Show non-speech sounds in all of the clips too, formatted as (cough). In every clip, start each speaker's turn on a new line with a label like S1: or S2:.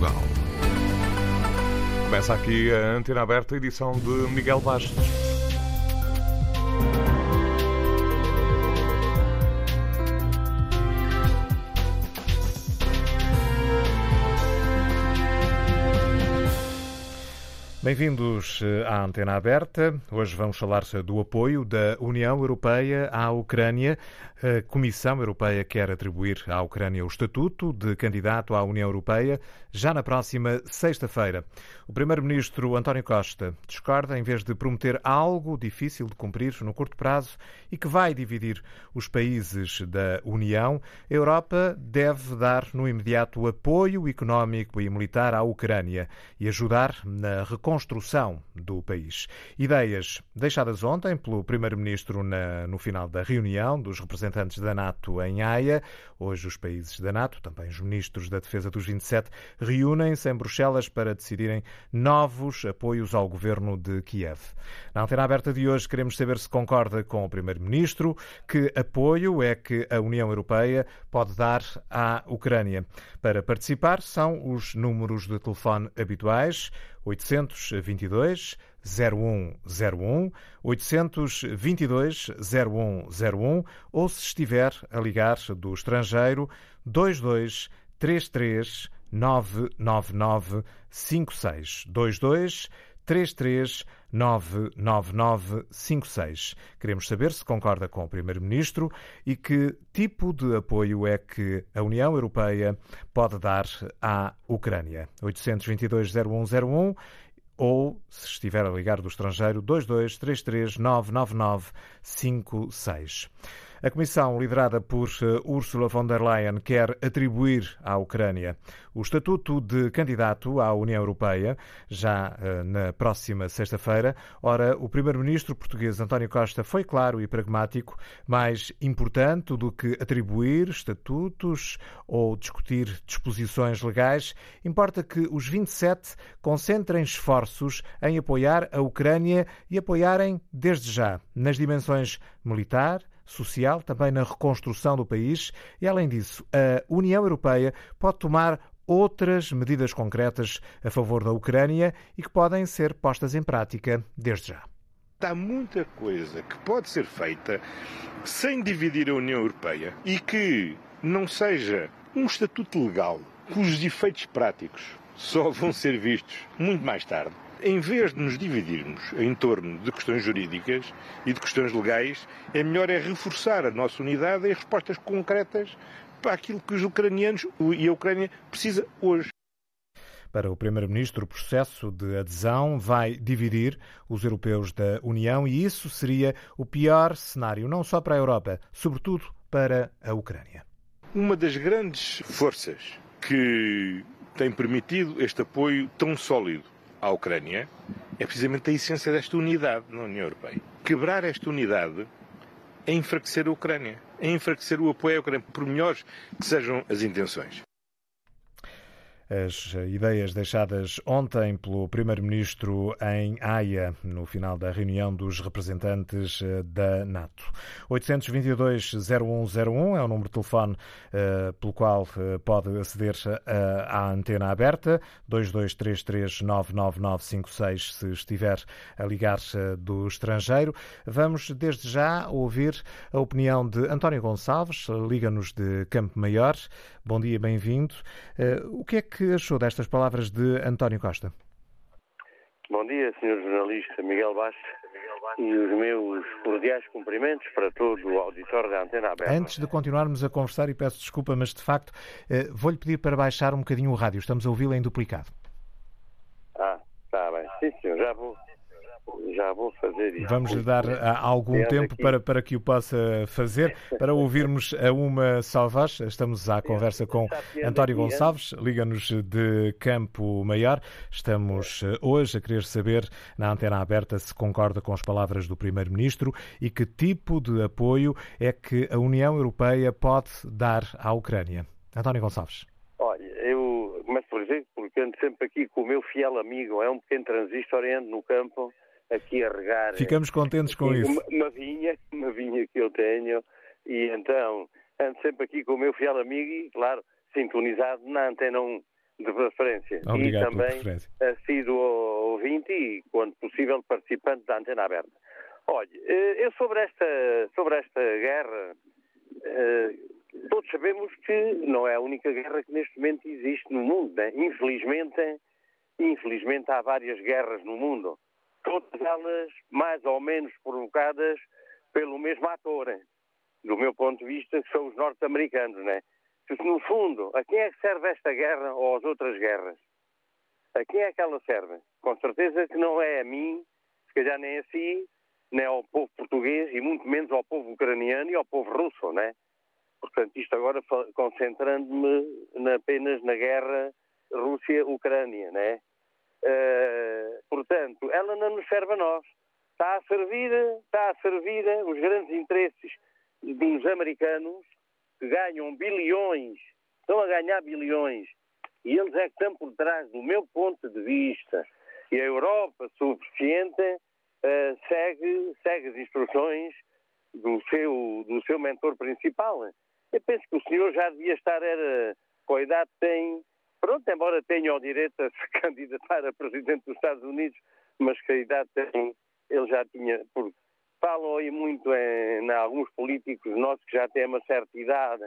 S1: Portugal. Começa aqui a antena aberta, edição de Miguel Bastos. Bem-vindos eh, à Antena Aberta. Hoje vamos falar do apoio da União Europeia à Ucrânia. A Comissão Europeia quer atribuir à Ucrânia o estatuto de candidato à União Europeia já na próxima sexta-feira. O Primeiro-Ministro António Costa discorda em vez de prometer algo difícil de cumprir no curto prazo e que vai dividir os países da União. A Europa deve dar no imediato apoio económico e militar à Ucrânia e ajudar na reconstrução reconstrução do país. Ideias deixadas ontem pelo Primeiro-Ministro no final da reunião dos representantes da NATO em Haia. Hoje, os países da NATO, também os ministros da Defesa dos 27, reúnem-se em Bruxelas para decidirem novos apoios ao governo de Kiev. Na antena aberta de hoje, queremos saber se concorda com o Primeiro-Ministro, que apoio é que a União Europeia pode dar à Ucrânia. Para participar, são os números de telefone habituais. 822 0101 822 0101 ou se estiver a ligar do estrangeiro 22 33 999 56 22 33 99956. Queremos saber se concorda com o Primeiro-Ministro e que tipo de apoio é que a União Europeia pode dar à Ucrânia. 822-0101 ou, se estiver a ligar do estrangeiro, 2233 999 56. A comissão, liderada por eh, Ursula von der Leyen, quer atribuir à Ucrânia o estatuto de candidato à União Europeia já eh, na próxima sexta-feira. Ora, o primeiro-ministro português António Costa foi claro e pragmático, mais importante do que atribuir estatutos ou discutir disposições legais, importa que os 27 concentrem esforços em apoiar a Ucrânia e apoiarem desde já nas dimensões militar, social, também na reconstrução do país e, além disso, a União Europeia pode tomar outras medidas concretas a favor da Ucrânia e que podem ser postas em prática desde já.
S2: Há muita coisa que pode ser feita sem dividir a União Europeia e que não seja um estatuto legal cujos efeitos práticos só vão ser vistos muito mais tarde em vez de nos dividirmos em torno de questões jurídicas e de questões legais, é melhor é reforçar a nossa unidade e respostas concretas para aquilo que os ucranianos e a Ucrânia precisa hoje.
S1: Para o Primeiro-Ministro, o processo de adesão vai dividir os europeus da União e isso seria o pior cenário, não só para a Europa, sobretudo para a Ucrânia.
S2: Uma das grandes forças que tem permitido este apoio tão sólido à Ucrânia é precisamente a essência desta unidade na União Europeia. Quebrar esta unidade é enfraquecer a Ucrânia, é enfraquecer o apoio à Ucrânia, por melhores que sejam as intenções.
S1: As ideias deixadas ontem pelo Primeiro-Ministro em Haia, no final da reunião dos representantes eh, da NATO. 822-0101 é o número de telefone uh, pelo qual pode aceder à antena aberta. 2233-99956 se estiver a ligar do estrangeiro. Vamos desde já ouvir a opinião de António Gonçalves, liga-nos de Campo Maior. Bom dia, bem-vindo. o que é que que achou destas palavras de António Costa?
S3: Bom dia, Sr. Jornalista Miguel Bastos e os meus cordiais cumprimentos para todo o auditório da Antena Aberta.
S1: Antes de continuarmos a conversar, e peço desculpa, mas de facto eh, vou-lhe pedir para baixar um bocadinho o rádio. Estamos a ouvi-lo em duplicado.
S3: Ah, está bem. Sim, senhor, já vou já vou fazer isso.
S1: Vamos lhe dar ah, algum tempo para, para que o possa fazer, para ouvirmos a uma voz. Estamos à conversa com António Gonçalves, liga-nos de Campo Maior. Estamos ah, hoje a querer saber, na antena aberta, se concorda com as palavras do Primeiro-Ministro e que tipo de apoio é que a União Europeia pode dar à Ucrânia. António Gonçalves.
S3: Olha, eu começo por dizer, porque ando sempre aqui com o meu fiel amigo, é um pequeno transistor, ando no campo aqui a regar.
S1: Ficamos contentes com isso.
S3: Uma, uma, vinha, uma vinha que eu tenho, e então ando sempre aqui com o meu fiel amigo e, claro, sintonizado na antena 1 de preferência.
S1: Obrigado
S3: e também sido ouvinte e, quando possível, participante da Antena Aberta. Olha, eh, eu sobre esta, sobre esta guerra, eh, todos sabemos que não é a única guerra que neste momento existe no mundo. Né? Infelizmente, infelizmente há várias guerras no mundo. Todas elas mais ou menos provocadas pelo mesmo ator. Do meu ponto de vista, que são os norte-americanos, né? No fundo, a quem é que serve esta guerra ou as outras guerras? A quem é que ela serve? Com certeza que não é a mim, se calhar nem a si, nem ao povo português e muito menos ao povo ucraniano e ao povo russo, né? Portanto, isto agora concentrando-me apenas na guerra Rússia-Ucrânia, né? Uh, portanto, ela não nos serve a nós. Está a servir, está a servir os grandes interesses dos americanos que ganham bilhões, estão a ganhar bilhões, e eles é que estão por trás, do meu ponto de vista. E a Europa suficiente uh, segue, segue as instruções do seu, do seu mentor principal. Eu penso que o senhor já devia estar, era, com a idade tem, pronto, embora tenha o direito a se (laughs) candidatar a presidente dos Estados Unidos, mas que a idade tem, ele já tinha, falam aí muito em, em alguns políticos nossos que já têm uma certa idade,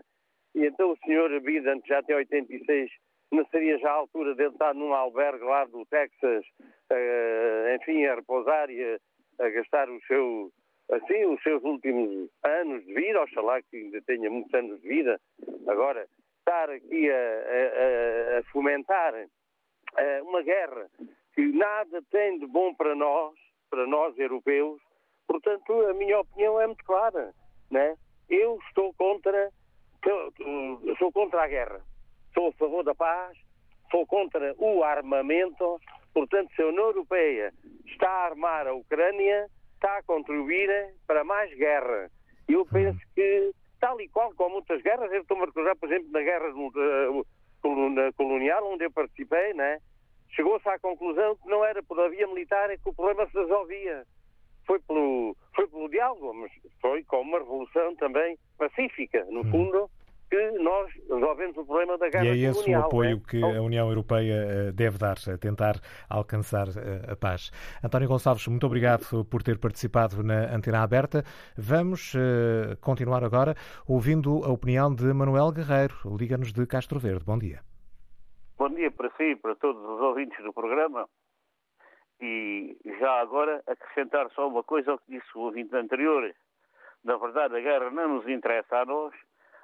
S3: e então o senhor Biden, que já tem 86, não seria já a altura dele estar num albergue lá do Texas, uh, enfim, a repousar e a, a, gastar o seu, assim, os seus últimos anos de vida, oxalá que ainda tenha muitos anos de vida. Agora, estar aqui a, a, a fomentar uh, uma guerra que nada tem de bom para nós, para nós europeus, portanto, a minha opinião é muito clara, né? Eu estou contra, sou contra a guerra sou a favor da paz, sou contra o armamento. Portanto, se a União Europeia está a armar a Ucrânia, está a contribuir para mais guerra. Eu penso que, tal e qual como muitas guerras, eu estou-me a recordar, por exemplo, na guerra colonial, onde eu participei, né? chegou-se à conclusão que não era por a via militar que o problema se resolvia. Foi pelo, foi pelo diálogo, mas foi com uma revolução também pacífica, no uhum. fundo, que nós resolvemos o problema da guerra
S1: E é esse o apoio
S3: é?
S1: que a União Europeia eh, deve dar, a tentar alcançar eh, a paz. António Gonçalves, muito obrigado por ter participado na Antena Aberta. Vamos eh, continuar agora ouvindo a opinião de Manuel Guerreiro, Liga-nos de Castro Verde. Bom dia.
S4: Bom dia para si e para todos os ouvintes do programa. E já agora acrescentar só uma coisa ao que disse o ouvinte anterior. Na verdade, a guerra não nos interessa a nós,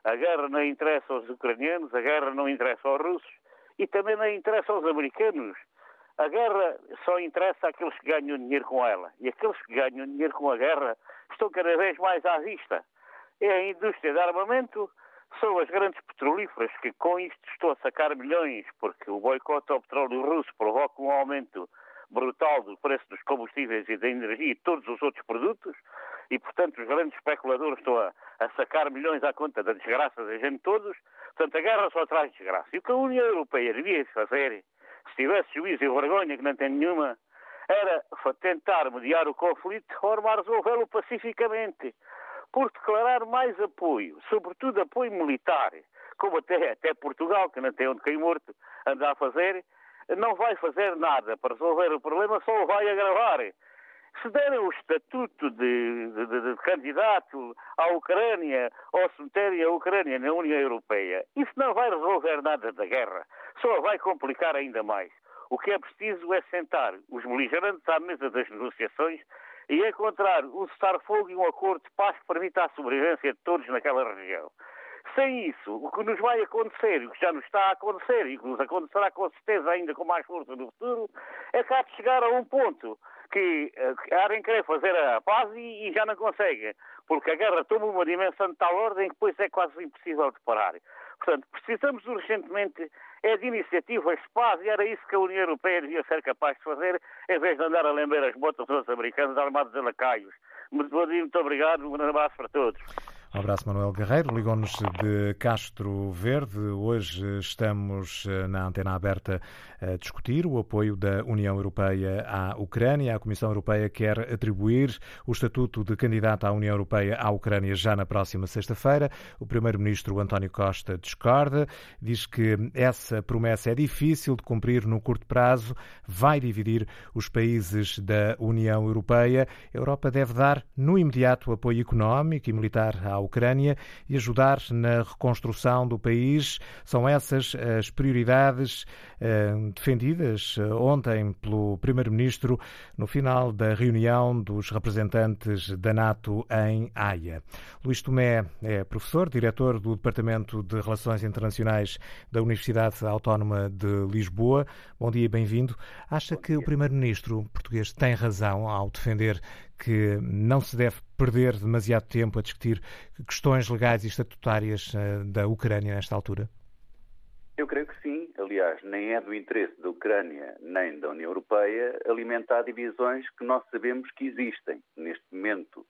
S4: a guerra não interessa aos ucranianos, a guerra não interessa aos russos e também não interessa aos americanos. A guerra só interessa àqueles que ganham dinheiro com ela. E aqueles que ganham dinheiro com a guerra estão cada vez mais à vista. É a indústria de armamento, são as grandes petrolíferas que com isto estão a sacar milhões, porque o boicote ao petróleo russo provoca um aumento brutal do preço dos combustíveis e da energia e todos os outros produtos, e, portanto, os grandes especuladores estão a, a sacar milhões à conta da desgraça da gente todos. Portanto, a guerra só traz desgraça. E o que a União Europeia devia fazer, se tivesse juízo e vergonha, que não tem nenhuma, era tentar mediar o conflito ou resolvê-lo pacificamente. Por declarar mais apoio, sobretudo apoio militar, como até, até Portugal, que não tem onde cair morto, anda a fazer, não vai fazer nada para resolver o problema, só o vai agravar se derem o estatuto de, de, de, de, candidato à Ucrânia ou se meterem a Ucrânia na União Europeia, isso não vai resolver nada da guerra, só vai complicar ainda mais. O que é preciso é sentar os beligerantes à mesa das negociações e encontrar um cessar-fogo e um acordo de paz que permita a sobrevivência de todos naquela região. Sem isso, o que nos vai acontecer, o que já nos está a acontecer e o que nos acontecerá com certeza ainda com mais força no futuro, é que há de chegar a um ponto que uh, em querer fazer a paz e, e, já não conseguem, porque a guerra toma uma dimensão de tal ordem que depois é quase impossível de parar. Portanto, precisamos urgentemente é de iniciativas de paz e era isso que a União Europeia devia ser capaz de fazer, em vez de andar a lembrar as botas dos americanos armados de lacaios. Muito, muito obrigado, um abraço para todos.
S1: Um abraço, Manuel Guerreiro. Ligou-nos de Castro Verde. Hoje estamos eh, na antena aberta a discutir o apoio da União Europeia à Ucrânia. A Comissão Europeia quer atribuir o estatuto de candidato à União Europeia à Ucrânia já na próxima sexta-feira. O primeiro-ministro António Costa discorda, diz que essa promessa é difícil de cumprir no curto prazo, vai dividir os países da União Europeia. A Europa deve dar no imediato apoio económico e militar à Ucrânia e ajudar na reconstrução do país. São essas as prioridades eh, defendidas eh, ontem pelo Primeiro-Ministro no final da reunião dos representantes da NATO em Haia. Luís Tomé é professor, diretor do Departamento de Relações Internacionais da Universidade Autónoma de Lisboa. Bom dia e bem-vindo. Acha que o Primeiro-Ministro português tem razão ao defender que não se deve perder demasiado tempo a discutir questões legais e estatutárias eh, da Ucrânia nesta altura?
S5: Eu creio que sim. Aliás, nem é do interesse da Ucrânia nem da União Europeia alimentar divisões que nós sabemos que existem. Neste momento,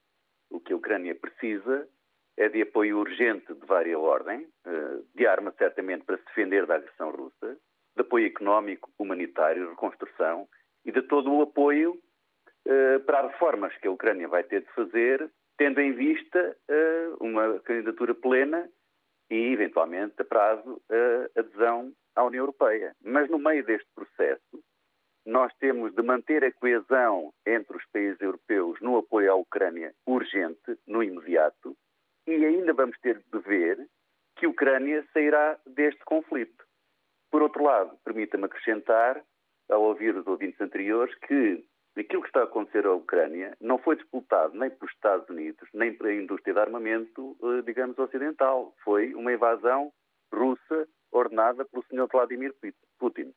S5: o que a Ucrânia precisa é de apoio urgente de vária ordem, eh, de arma certamente para se defender da agressão russa, de apoio económico, humanitário, reconstrução e de todo o apoio eh, para as reformas que a Ucrânia vai ter de fazer, tendo em vista eh, uma candidatura plena e, eventualmente, a prazo, a adesão à União Europeia. Mas no meio deste processo, nós temos de manter a coesão entre os países europeus no apoio à Ucrânia urgente, no imediato, e ainda vamos ter de ver que a Ucrânia sairá deste conflito. Por outro lado, permita-me acrescentar, ao ouvir os ouvintes anteriores, que aquilo que está a acontecer à Ucrânia não foi disputado nem pelos Estados Unidos, nem pela indústria de armamento, eh, digamos, ocidental. Foi uma invasão russa ordenada pelo Sr. Vladimir Putin.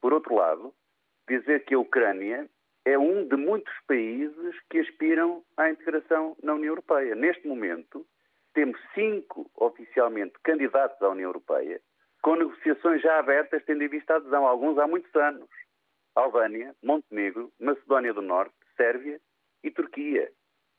S5: Por outro lado, dizer que a Ucrânia é um de muitos países que aspiram à integração na União Europeia. Neste momento, temos cinco oficialmente candidatos à União Europeia, com negociações já abertas, tendo em vista a adesão, alguns há muitos anos. Albânia, Montenegro, Macedónia do Norte, Sérvia e Turquia.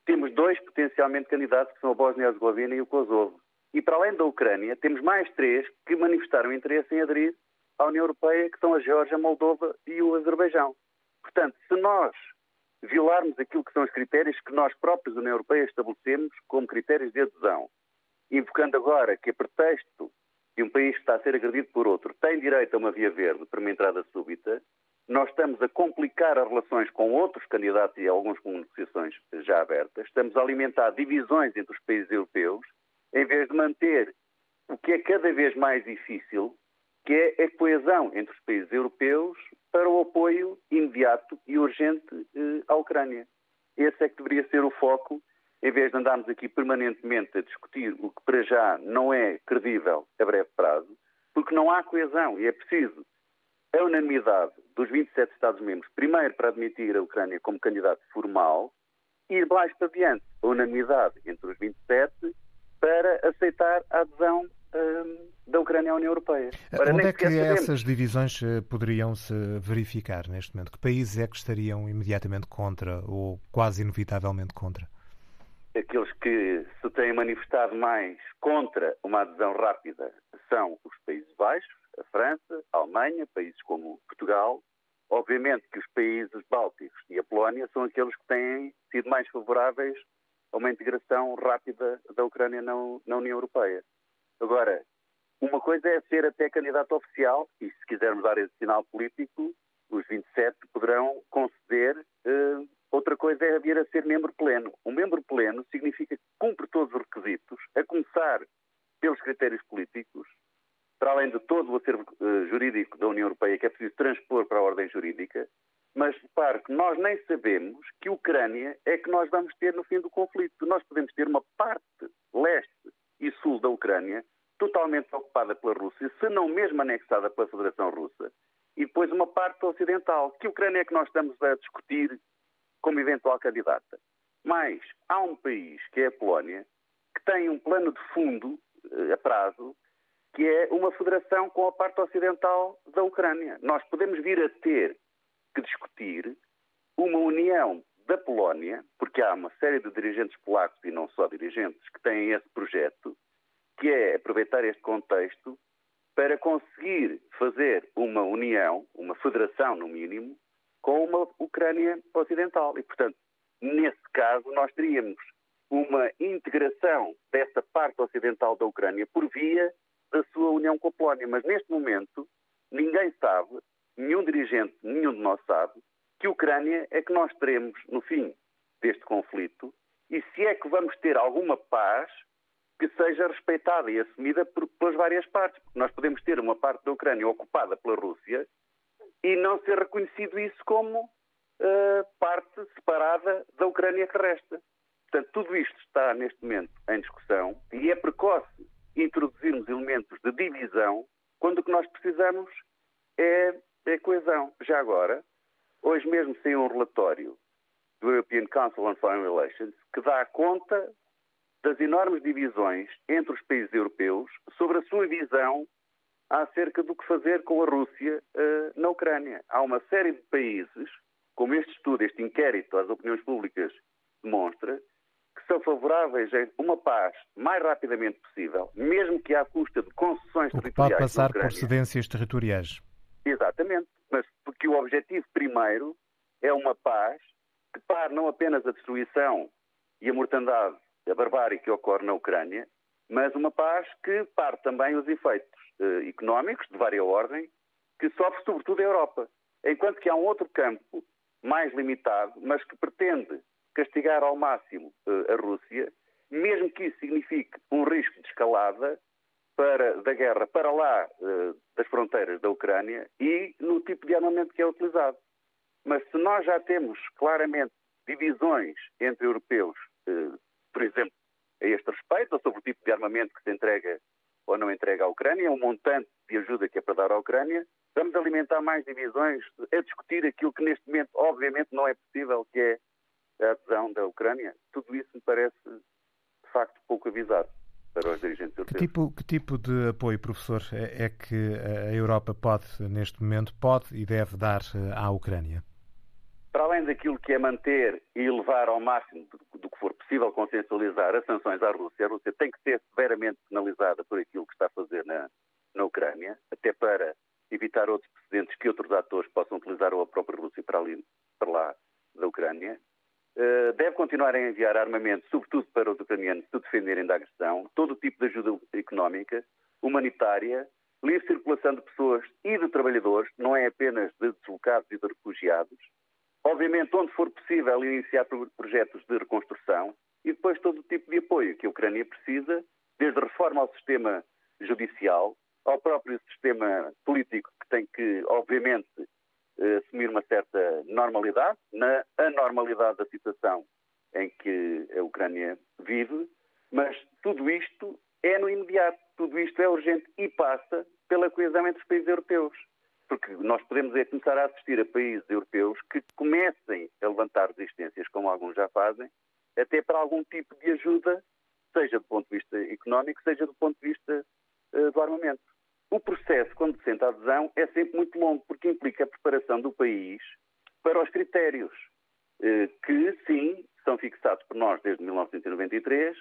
S5: Temos dois potencialmente candidatos, que são a Bósnia-Herzegovina e o Kosovo. E para além da Ucrânia, temos mais três que manifestaram interesse em aderir à União Europeia, que são a Geórgia, a Moldova e o Azerbaijão. Portanto, se nós violarmos aquilo que são os critérios que nós próprios União Europeia estabelecemos como critérios de adesão, invocando agora que a pretexto de um país que está a ser agredido por outro tem direito a uma via verde para uma entrada súbita, nós estamos a complicar as relações com outros candidatos e alguns com negociações já abertas, estamos a alimentar divisões entre os países europeus, em vez de manter o que é cada vez mais difícil, que é a coesão entre os países europeus para o apoio imediato e urgente eh, à Ucrânia. Esse é que deveria ser o foco, em vez de andarmos aqui permanentemente a discutir o que para já não é credível a breve prazo, porque não há coesão e é preciso a unanimidade dos 27 Estados-membros, primeiro para admitir a Ucrânia como candidato formal, e mais para diante, a unanimidade entre os 27 para aceitar a adesão hum, da Ucrânia à União Europeia.
S1: Ora, Onde é que essas divisões eh, poderiam se verificar neste momento? Que países é que estariam imediatamente contra ou quase inevitavelmente contra?
S5: Aqueles que se têm manifestado mais contra uma adesão rápida são os Países Baixos, a França, a Alemanha, países como Portugal. Obviamente que os países bálticos e a Polónia são aqueles que têm sido mais favoráveis a uma integração rápida da Ucrânia na, União Europeia. Agora, uma coisa é ser até candidato oficial, e se quisermos dar esse sinal político, os 27 poderão conceder. Uh, outra coisa é vir a ser membro pleno. Um membro pleno significa que cumpre todos os requisitos, a começar pelos critérios políticos, para além de todo o acervo uh, jurídico da União Europeia, que é preciso transpor para a ordem jurídica, mas repare que nós nem sabemos que Ucrânia é que nós vamos ter no fim do conflito. Nós podemos ter uma parte leste e sul da Ucrânia totalmente ocupada pela Rússia, se não mesmo anexada pela Federação Russa, e depois uma parte ocidental. Que Ucrânia é que nós estamos a discutir como eventual candidata? Mas há um país, que é a Polónia, que tem um plano de fundo eh, a prazo que é uma federação com a parte ocidental da Ucrânia. Nós podemos vir a ter que discutir uma união da Polónia, porque há uma série de dirigentes polacos e não só dirigentes que têm esse projeto, que é aproveitar este contexto para conseguir fazer uma união, uma federação no mínimo, com uma Ucrânia ocidental. E, portanto, nesse caso, nós teríamos uma integração dessa parte ocidental da Ucrânia por via da sua união com a Polónia. Mas neste momento, ninguém sabe, nenhum dirigente, nenhum de nós sabe, que Ucrânia é que nós teremos no fim deste conflito e se é que vamos ter alguma paz que seja respeitada e assumida por, pelas várias partes. Porque nós podemos ter uma parte da Ucrânia ocupada pela Rússia e não ser reconhecido isso como uh, parte separada da Ucrânia que resta. Portanto, tudo isto está neste momento em discussão e é precoce introduzirmos elementos de divisão quando o que nós precisamos é, é coesão. Já agora, hoje mesmo saiu um relatório do European Council on Foreign Relations que dá conta das enormes divisões entre os países europeus sobre a sua visão acerca do que fazer com a Rússia uh, na Ucrânia. Há uma série de países, como este estudo, este inquérito às opiniões públicas demonstra, são favoráveis a uma paz mais rapidamente possível, mesmo que à custa de concessões
S1: o
S5: territoriais.
S1: Pode passar por cedências territoriais.
S5: Exatamente, mas porque o objetivo primeiro é uma paz que pare não apenas a destruição e a mortandade, a barbárie que ocorre na Ucrânia, mas uma paz que pare também os efeitos eh, económicos de várias ordem que sofre sobretudo a Europa. Enquanto que há um outro campo mais limitado, mas que pretende castigar ao máximo uh, a Rússia, mesmo que isso signifique um risco de escalada para, da guerra para lá uh, das fronteiras da Ucrânia e no tipo de armamento que é utilizado. Mas se nós já temos claramente divisões entre europeus, uh, por exemplo, a este respeito, ou sobre o tipo de armamento que se entrega ou não entrega à Ucrânia, um montante de ajuda que é para dar à Ucrânia, vamos alimentar mais divisões a discutir aquilo que neste momento, obviamente, não é possível, que é a adesão da Ucrânia, tudo isso me parece, de facto, pouco avisado para os dirigentes europeus.
S1: Que tipo, que tipo de apoio, professor, é, é que a Europa pode, neste momento, pode e deve dar eh, à Ucrânia?
S5: Para além daquilo que é manter e levar ao máximo do, do que for possível consensualizar as sanções à Rússia, a Rússia tem que ser severamente penalizada por aquilo que está a fazer na, na Ucrânia, até para evitar outros precedentes que outros atores possam utilizar ou a própria Rússia para, ali, para lá da Ucrânia. Eh, deve continuar a enviar armamento, sobretudo para os ucranianos se defenderem da agressão, todo o tipo de ajuda económica, humanitária, livre circulação de pessoas e de trabalhadores, não é apenas de deslocados e de refugiados. Obviamente, onde for possível, iniciar projetos de reconstrução e depois todo o tipo de apoio que a Ucrânia precisa, desde reforma ao sistema judicial, ao próprio sistema político, que tem que, obviamente, assumir uma certa normalidade, na anormalidade da situação em que a Ucrânia vive, mas tudo isto é no imediato, tudo isto é urgente e passa pela coesão entre os países europeus. Porque nós podemos é começar a assistir a países europeus que comecem a levantar resistências, como alguns já fazem, até para algum tipo de ajuda, seja do ponto de vista económico, seja do ponto de vista uh, do armamento. O processo, quando se senta a adesão, é sempre muito longo, porque implica a preparação do país para os critérios, eh, que, sim, são fixados por nós desde 1993,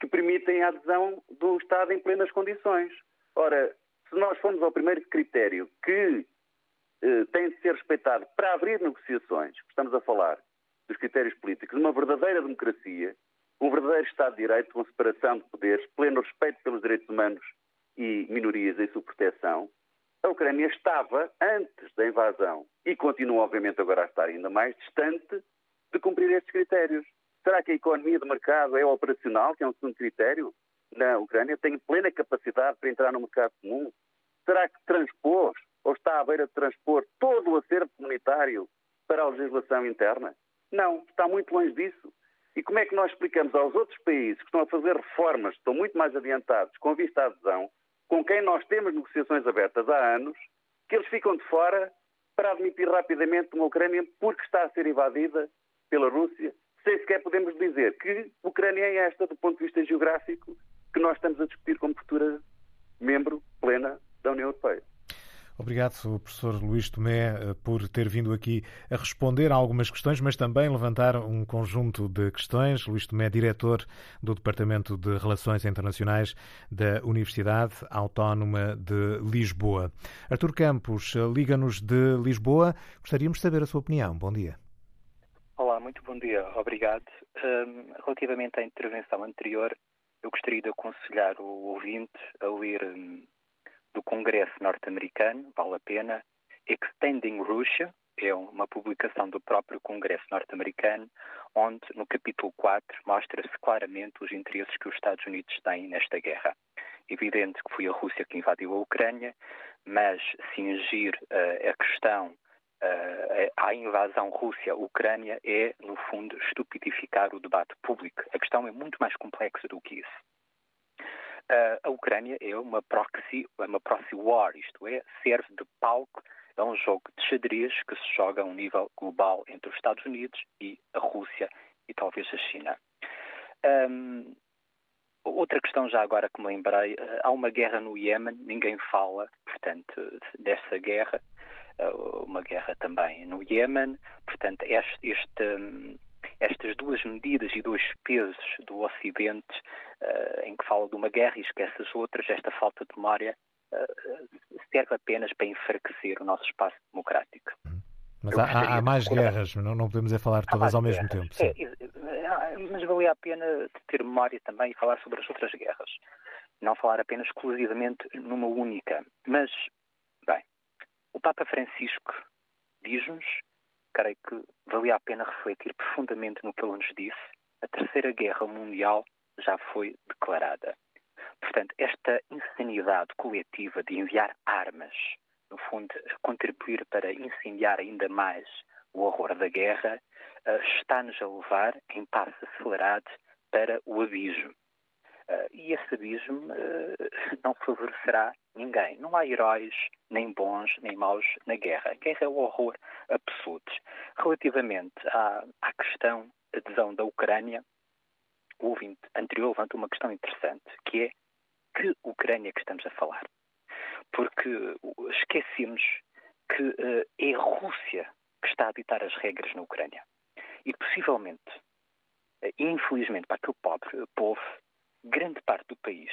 S5: que permitem a adesão do Estado em plenas condições. Ora, se nós formos ao primeiro critério que eh, tem de ser respeitado para abrir negociações, estamos a falar dos critérios políticos, uma verdadeira democracia, um verdadeiro Estado de Direito com separação de poderes, pleno respeito pelos direitos humanos e minorias em sua proteção, a Ucrânia estava, antes da invasão, e continua, obviamente, agora a estar ainda mais distante de cumprir estes critérios. Será que a economia de mercado é operacional, que é um segundo critério? Na Ucrânia tem plena capacidade para entrar no mercado comum? Será que transpôs, ou está à beira de transpor, todo o acervo comunitário para a legislação interna? Não, está muito longe disso. E como é que nós explicamos aos outros países que estão a fazer reformas, que estão muito mais adiantados com vista à adesão, com quem nós temos negociações abertas há anos, que eles ficam de fora para admitir rapidamente uma Ucrânia porque está a ser invadida pela Rússia, sem sequer podemos dizer que Ucrânia é esta, do ponto de vista geográfico, que nós estamos a discutir como futura membro plena da União Europeia.
S1: Obrigado, professor Luís Tomé, eh, por ter vindo aqui a responder a algumas questões, mas também levantar um conjunto de questões. Luís Tomé, diretor do Departamento de Relações Internacionais da Universidade Autónoma de Lisboa. Artur Campos, liga-nos de Lisboa. Gostaríamos de saber a sua opinião. Bom dia.
S6: Olá, muito bom dia. Obrigado. Um, relativamente à intervenção anterior, eu gostaria de aconselhar o ouvinte a ler um, do Congresso norte-americano, vale a pena, Extending Russia, é uma publicação do próprio Congresso norte-americano, onde no capítulo 4 mostra-se claramente os interesses que os Estados Unidos têm nesta guerra. Evidente que foi a Rússia que invadiu a Ucrânia, mas cingir uh, a questão uh, à invasão Rússia-Ucrânia é, no fundo, estupidificar o debate público. A questão é muito mais complexa do que isso. A Ucrânia é uma proxy, é uma proxy war, isto é, serve de palco a um jogo de xadrez que se joga a um nível global entre os Estados Unidos e a Rússia e talvez a China. Outra questão já agora que me lembrei, uh, há uma guerra no Iémen, ninguém fala, portanto, dessa guerra, uh, uma guerra também no Iémen, portanto, este, este estas duas medidas e dois pesos do Ocidente, uh, em que fala de uma guerra e esquece as outras, esta falta de memória uh, serve apenas para enfraquecer o nosso espaço democrático.
S1: Uhum. Mas há, há, mais de guerras, não, não podemos é falar todas ao mesmo
S6: guerras.
S1: tempo.
S6: É, mas valia a pena ter memória também e falar sobre as outras guerras. Não falar apenas exclusivamente numa única. Mas, bem, o Papa Francisco diz-nos creio que valia a pena refletir profundamente no que ele nos disse. A Terceira Guerra Mundial já foi declarada. Portanto, esta insanidade coletiva de enviar armas, no fundo, contribuir para incendiar ainda mais o horror da guerra, eh, está-nos a levar em passos acelerados para o abismo. Uh, e esse abismo uh, (laughs) não favorecerá ninguém. Não há heróis, nem bons, nem maus na guerra. A guerra é o horror absoluto. Relativamente à, à questão adesão da Ucrânia, o ouvinte anterior levanta uma questão interessante, que é que Ucrânia que estamos a falar? Porque esquecemos que uh, é a Rússia que está a ditar as regras na Ucrânia. E possivelmente, infelizmente, para aquele pobre povo, grande parte do país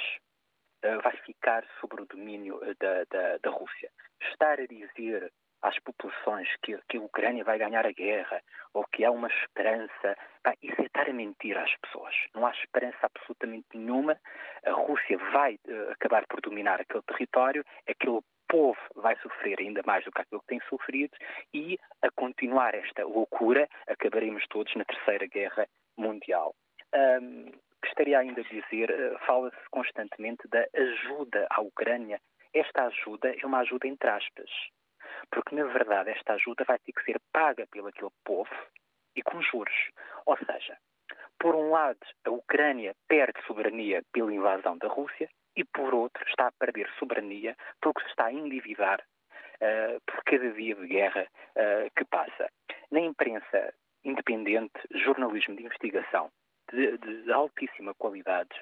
S6: uh, vai ficar sob o domínio uh, da, da, da, Rússia. Estar a dizer às populações que, que, a Ucrânia vai ganhar a guerra ou que há uma esperança, pá, isso é estar a mentir às pessoas. Não há esperança absolutamente nenhuma. A Rússia vai uh, acabar por dominar aquele território, aquele povo vai sofrer ainda mais do que aquilo que tem sofrido e, a continuar esta loucura, acabaremos todos na Terceira Guerra Mundial. Um, gostaria ainda de dizer, eh, fala-se constantemente da ajuda à Ucrânia. Esta ajuda é uma ajuda entre aspas, porque na verdade esta ajuda vai ter que ser paga pelo aquele povo e com juros. Ou seja, por um lado, a Ucrânia perde soberania pela invasão da Rússia e, por outro, está a perder soberania porque se está a endividar uh, por cada dia de guerra uh, que passa. Na imprensa independente, jornalismo de investigação, de, de altíssima qualidade.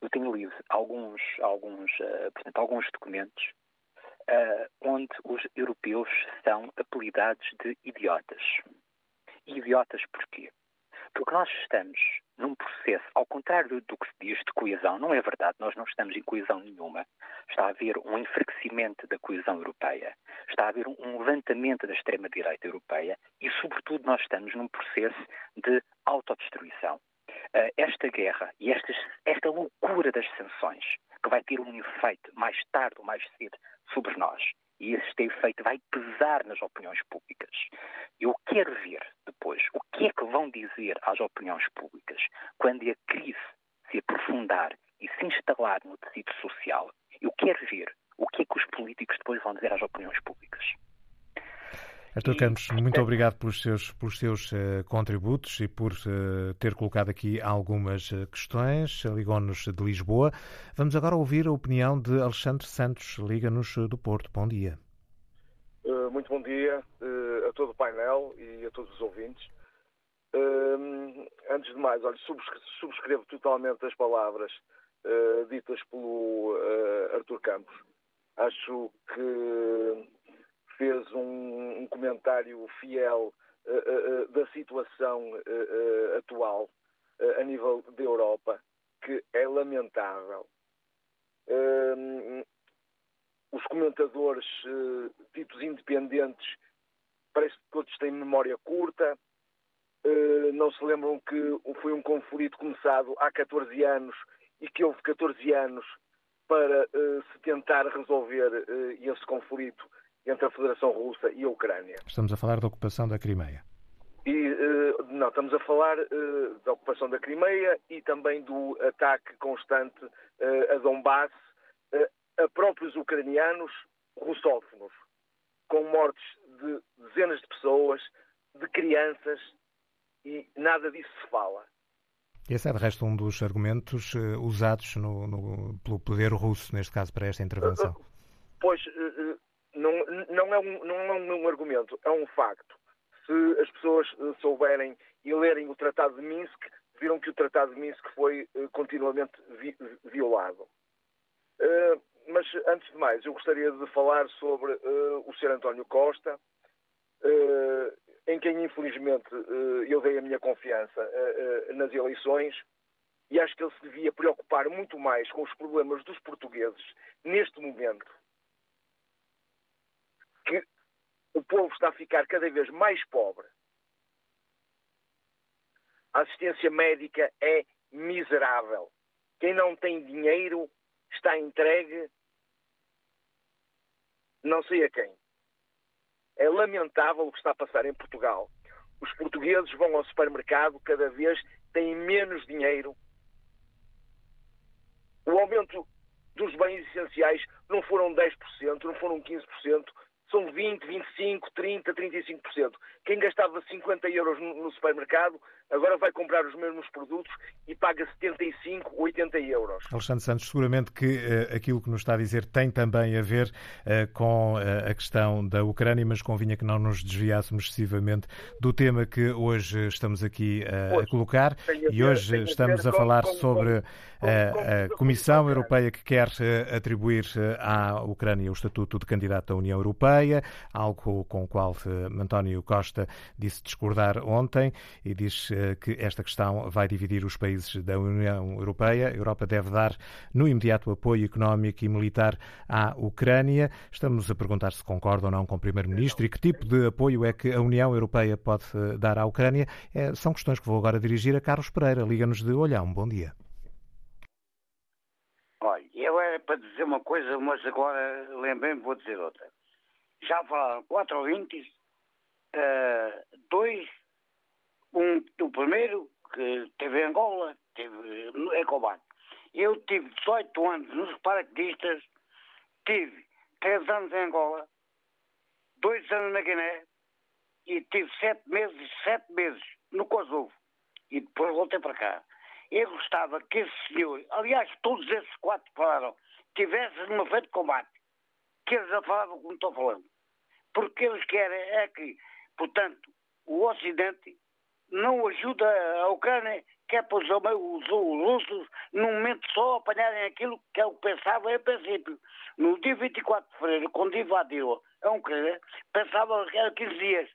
S6: Eu tenho lido alguns, alguns, uh, portanto, alguns documentos uh, onde os europeus são apelidados de idiotas. Idiotas porquê? Porque nós estamos num processo, ao contrário do, que se diz de coesão, não é verdade, nós não estamos em coesão nenhuma. Está a haver um enfraquecimento da coesão europeia, está a haver um, levantamento da extrema-direita europeia e, sobretudo, nós estamos num processo de autodestruição. Uh, esta guerra e esta, esta loucura das sanções, que vai ter um efeito mais tarde ou mais cedo sobre nós, e este efeito vai pesar nas opiniões públicas. Eu quero ver depois o que é que vão dizer às opiniões públicas quando a crise se aprofundar e se instalar no tecido social. Eu quero ver o que é que os políticos depois vão dizer às opiniões públicas.
S1: Artur Campos, muito obrigado pelos seus, pelos seus uh, contributos e por uh, ter colocado aqui algumas uh, questões. Ligou-nos de Lisboa. Vamos agora ouvir a opinião de Alexandre Santos, Liga-nos do Porto. Bom dia.
S7: muito bom dia a todo o painel e a todos os ouvintes. antes de mais, olha, subscrevo totalmente as palavras ditas pelo Artur Campos acho que fez um, um comentário fiel uh, uh, da situação atual a nível da Europa, que é lamentável. os comentadores ditos independentes parece que todos têm memória curta, não se lembram que foi um conflito começado há 14 anos e que houve 14 anos para se tentar resolver esse conflito entre a Federação Russa e a Ucrânia.
S1: Estamos a falar da ocupação da Crimeia.
S7: E, uh, não, estamos a falar uh, da ocupação da Crimeia e também do ataque constante uh, a Donbass a próprios ucranianos russófonos, com mortes de dezenas de pessoas, de crianças, e nada disso se fala.
S1: Esse é, de resto, um dos argumentos usados no, no, pelo poder russo, neste caso, para esta intervenção.
S7: Pois, não, não, é um, não é um argumento, é um facto. Se as pessoas eh, souberem e lerem o Tratado de Minsk, viram que o Tratado de Minsk foi uh, continuamente vi violado. Uh, mas, antes de mais, eu gostaria de falar sobre uh, o Sr. António Costa, em quem, infelizmente, eu dei a minha confiança nas eleições e acho que ele se devia preocupar muito mais com os problemas dos portugueses neste momento que o povo está a ficar cada vez mais pobre. A assistência médica é miserável. Quem não tem dinheiro está entregue não sei a quem. É lamentável o que está a passar em Portugal. Os portugueses vão ao supermercado, cada vez têm menos dinheiro. O aumento dos bens essenciais não foram 10%, não foram 15%, são 20, 25, 30, 35%. Quem gastava 50 euros no supermercado agora vai comprar os mesmos produtos e paga 75, 80 euros.
S1: Alexandre Santos, seguramente que uh, aquilo que nos está a dizer tem também a ver uh, com uh, a questão da Ucrânia, mas convinha que não nos desviássemos excessivamente do tema que hoje estamos aqui a colocar. A ver, e hoje estamos a, a falar com, sobre com, a Comissão Europeia que quer atribuir à Ucrânia o estatuto de candidato à União Europeia, algo com o qual António Costa disse discordar ontem e diz que esta questão vai dividir os países da União Europeia. A Europa deve dar no imediato apoio económico e militar à Ucrânia. Estamos a perguntar se concorda ou não com o Primeiro-Ministro e que tipo de apoio é que a União Europeia pode eh, dar à Ucrânia. É, são questões que vou agora dirigir a Carlos Pereira. Liga-nos de Olhão. Bom dia.
S8: Olha, eu era para dizer uma coisa, mas agora lembrei-me, vou dizer outra. Já falaram quatro ouvintes, uh, dois um, o primeiro, que teve em Angola, teve em combate. Eu tive 18 anos nos paraquedistas, tive 3 anos em Angola, 2 anos na Guiné e tive 7 meses, 7 meses no Kosovo. E depois voltei para cá. Eu gostava que esse senhor, aliás, todos esses quatro falaram, tivessem numa frente de combate, que eles já falavam como estou falando. Porque eles querem é que, portanto, o Ocidente não ajuda a Ucrânia, que é para os, os, os russos, num momento só, apanharem aquilo que eu pensava em princípio. No dia 24 de fevereiro, quando invadiu a Ucrânia, pensava que era 15 dias.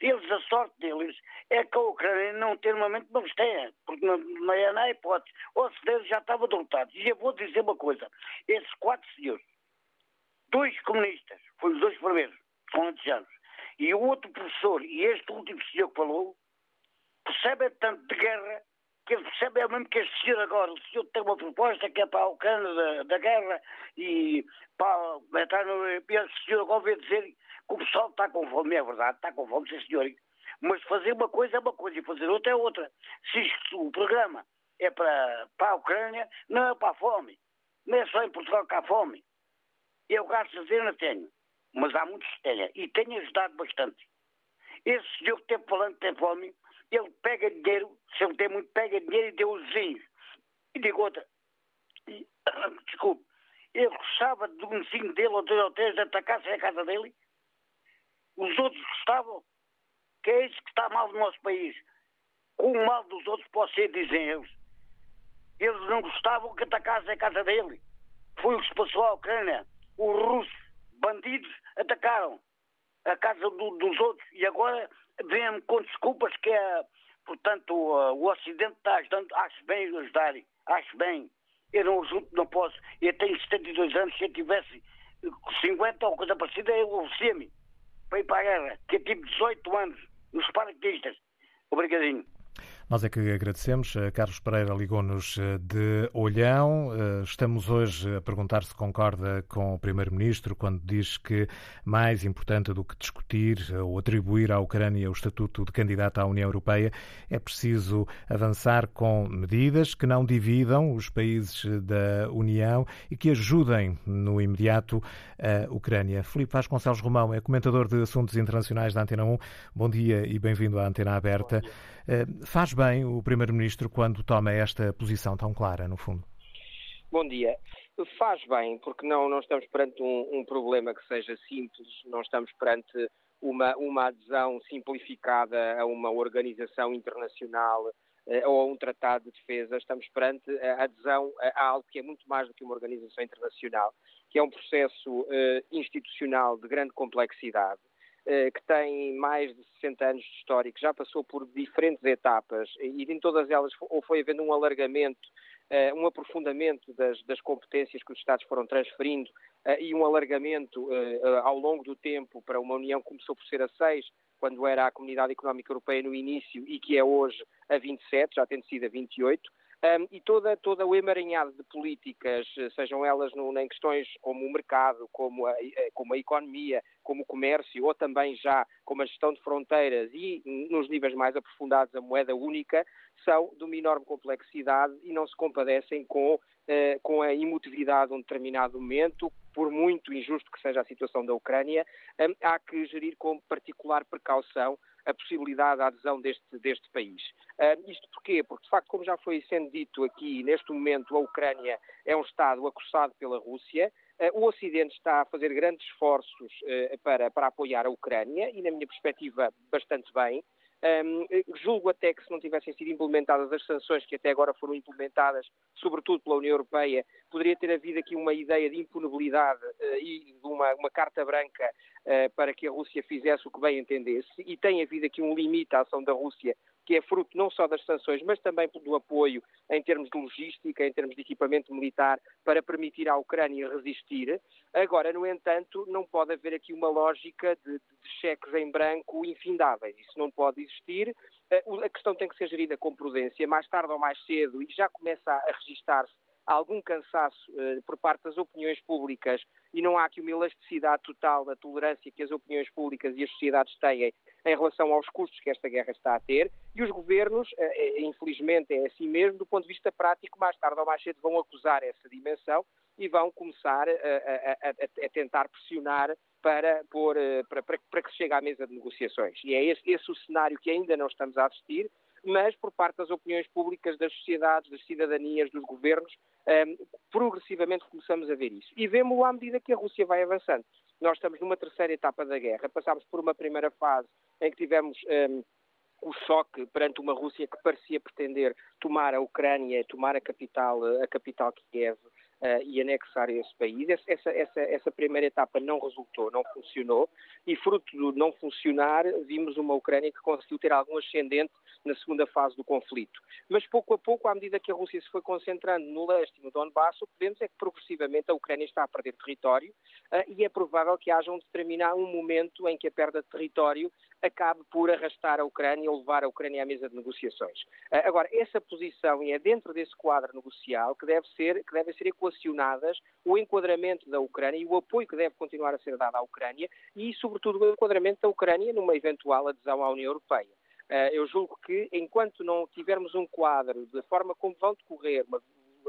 S8: Eles, a sorte deles é que a Ucrânia não tem armamento, mas tem, porque não, não é hipótese. O Ocidente já estava derrotado. E eu vou dizer uma coisa: esses quatro senhores, dois comunistas, foram os dois primeiros, com anos, e o outro professor, e este último senhor que falou, percebe tanto de guerra que ele percebe é mesmo que este senhor agora, o senhor tem uma proposta que é para a Ucrânia da, da guerra e para entrar no. Esse senhor agora veio dizer que o pessoal está com fome, é verdade, está com fome, sim senhor. Mas fazer uma coisa é uma coisa e fazer outra é outra. Se o programa é para, para a Ucrânia, não é para a fome. Não é só em Portugal que há fome. Eu, a Deus, não tenho. Mas há muitos que têm. E tenho ajudado bastante. Esse senhor que esteve falando que tem fome, ele pega dinheiro, se ele tem muito, pega dinheiro e deu os vizinhos. E digo outra, (coughs) desculpe, ele gostava de um vizinho dele ou dois ou três atacassem a casa dele. Os outros gostavam. Que é isso que está mal no nosso país. Com o mal dos outros pode ser, dizem eles. Eles não gostavam que atacassem a casa dele. Foi o que se passou à Ucrânia. os russos, bandidos, atacaram a casa do, dos outros e agora vêm com desculpas que é, portanto, o, Ocidente está ajudando, acho bem ajudar, acho bem. Eu não ajudo, não posso. Eu tenho 72 anos, se eu tivesse 50 ou coisa parecida, eu oferecia-me para ir para a guerra, que eu tive 18 anos nos paraquedistas. Obrigadinho.
S1: Nós é que agradecemos. Eh, Carlos Pereira ligou-nos eh, de Olhão. Eh, estamos hoje a perguntar se concorda com o Primeiro-Ministro quando diz que mais importante do que discutir ou atribuir à Ucrânia o estatuto de candidata à União Europeia é preciso avançar com medidas que não dividam os países da União e que ajudem no imediato a Ucrânia. Filipe Vasconcelos Romão é comentador de assuntos internacionais da Antena 1. Bom dia e bem-vindo à Antena Aberta. Faz bem o Primeiro-Ministro quando toma esta posição tão clara, no fundo?
S9: Bom dia. Faz bem, porque não, não estamos perante um, um problema que seja simples, não estamos perante uma, uma adesão simplificada a uma organização internacional eh, ou a um tratado de defesa, estamos perante a adesão a algo que é muito mais do que uma organização internacional, que é um processo eh, institucional de grande complexidade, eh, que tem mais de 60 anos de história, que já passou por diferentes etapas e em todas elas ou foi havendo um alargamento, eh, um aprofundamento das, das competências que os Estados foram transferindo eh, e um alargamento ao longo do tempo para uma União que começou por ser a seis, quando era a Comunidade Económica Europeia no início e que é hoje a 27, já tendo sido a 28. Um, e toda, toda o emaranhado de políticas, sejam elas no, em questões como o mercado, como a, como a economia, como o comércio, ou também já como a gestão de fronteiras e, nos níveis mais aprofundados, a moeda única, são de uma enorme complexidade e não se compadecem com, eh, com a emotividade de um determinado momento, por muito injusto que seja a situação da Ucrânia, eh, há que gerir com particular precaução a possibilidade da adesão deste, deste país. Uh, isto porquê? Porque, de facto, como já foi sendo dito aqui, neste momento a Ucrânia é um Estado acossado pela Rússia, uh, o Ocidente está a fazer grandes esforços uh, para, para apoiar a Ucrânia e, na minha perspectiva, bastante bem. Um, julgo até que se não tivessem sido implementadas as sanções que até agora foram implementadas, sobretudo pela União Europeia, poderia ter havido aqui uma ideia de impunibilidade uh, e de uma, uma carta branca para que a Rússia fizesse o que bem entendesse. E tem havido aqui um limite à ação da Rússia que é fruto não só das sanções, mas também do apoio em termos de logística, em termos de equipamento militar, para permitir à Ucrânia resistir. Agora, no entanto, não pode haver aqui uma lógica de, de cheques em branco infindáveis. Isso não pode existir. Eh, a questão tem que ser gerida com prudência, mais tarde ou mais cedo, e já começa a registar-se algum cansaço uh, por parte das opiniões públicas e não há aqui uma elasticidade total da tolerância que as opiniões públicas e as sociedades têm em relação aos custos que esta guerra está a ter e os governos, uh, infelizmente é assim mesmo, do ponto de vista prático, mais tarde ou mais cedo vão acusar essa dimensão e vão começar a, a, a, a tentar pressionar para, para, para, para, que se chegue à mesa de negociações. E é esse, esse o cenário que ainda não estamos a assistir, mas por parte das opiniões públicas, das sociedades, das cidadanias, dos governos, um, progressivamente começamos a ver isso. E vemos-lo à medida que a Rússia vai avançando. Nós estamos numa terceira etapa da guerra. Passámos por uma primeira fase em que tivemos. Um, o choque perante uma Rússia que parecia pretender tomar a Ucrânia, tomar a capital, a capital Kiev, uh, e anexar esse país. Essa, essa, essa primeira etapa não resultou, não funcionou, e fruto do não funcionar, vimos uma Ucrânia que conseguiu ter algum ascendente na segunda fase do conflito. Mas pouco a pouco, à medida que a Rússia se foi concentrando no leste e no Donbass, o que vemos é que progressivamente a Ucrânia está a perder território uh, e é provável que haja um determinado um momento em que a perda de território acabe por arrastar a Ucrânia ou levar a Ucrânia à mesa de negociações. Uh, agora, essa posição e é dentro desse quadro negocial que deve ser que devem ser equacionadas o enquadramento da Ucrânia e o apoio que deve continuar a ser dado à Ucrânia e, sobretudo, o enquadramento da Ucrânia numa eventual adesão à União Europeia. Uh, eu julgo que, enquanto não tivermos um quadro da forma como vão decorrer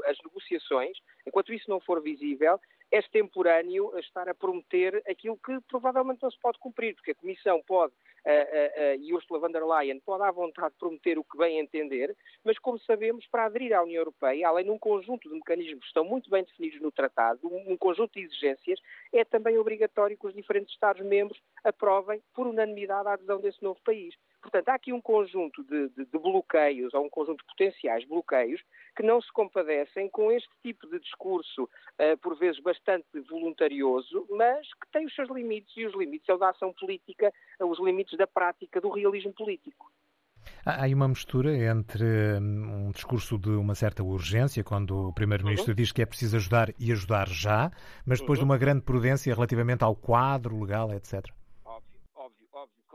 S9: as negociações, enquanto isso não for visível, é extemporâneo estar a prometer aquilo que provavelmente não se pode cumprir, porque a Comissão pode uh, uh, e Ursula von der Leyen pode à vontade prometer o que bem entender, mas como sabemos, para aderir à União Europeia, além de um conjunto de mecanismos que estão muito bem definidos no tratado, um, um conjunto de exigências, é também obrigatório que os diferentes Estados-membros aprovem por unanimidade a adesão desse novo país. Portanto, há aqui um conjunto de, de, de, bloqueios, ou um conjunto de potenciais bloqueios, que não se compadecem com este tipo de discurso, uh, por vezes bastante voluntarioso, mas que tem os seus limites, e os limites é da ação política, os limites da prática do realismo político.
S1: Há aí uma mistura entre hum, um discurso de uma certa urgência, quando o Primeiro-Ministro uhum. diz que é preciso ajudar e ajudar já, mas depois uhum. de uma grande prudência relativamente ao quadro legal, etc.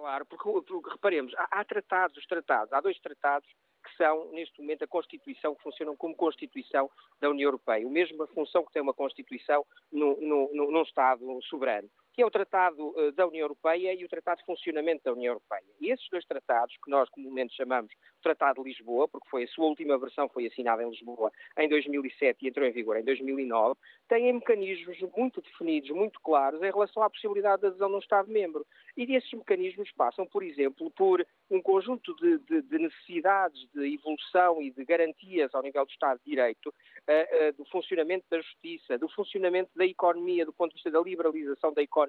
S9: Claro, porque, porque reparemos, há, há tratados, os tratados, há dois tratados que são, neste momento, a Constituição, que funcionam como Constituição da União Europeia. O mesmo função que tem uma Constituição no, no, num Estado soberano que é o Tratado eh, da União Europeia e o Tratado de Funcionamento da União Europeia. E esses dois tratados, que nós comumente chamamos Tratado de Lisboa, porque foi a sua última versão foi assinada em Lisboa em 2007 e entrou em vigor em 2009, têm mecanismos muito definidos, muito claros em relação à possibilidade de adesão num Estado-membro. E esses mecanismos passam, por exemplo, por um conjunto de, de, de, necessidades de evolução e de garantias ao nível do Estado de Direito, uh, uh, do funcionamento da justiça, do funcionamento da economia, do ponto de vista da liberalização da economia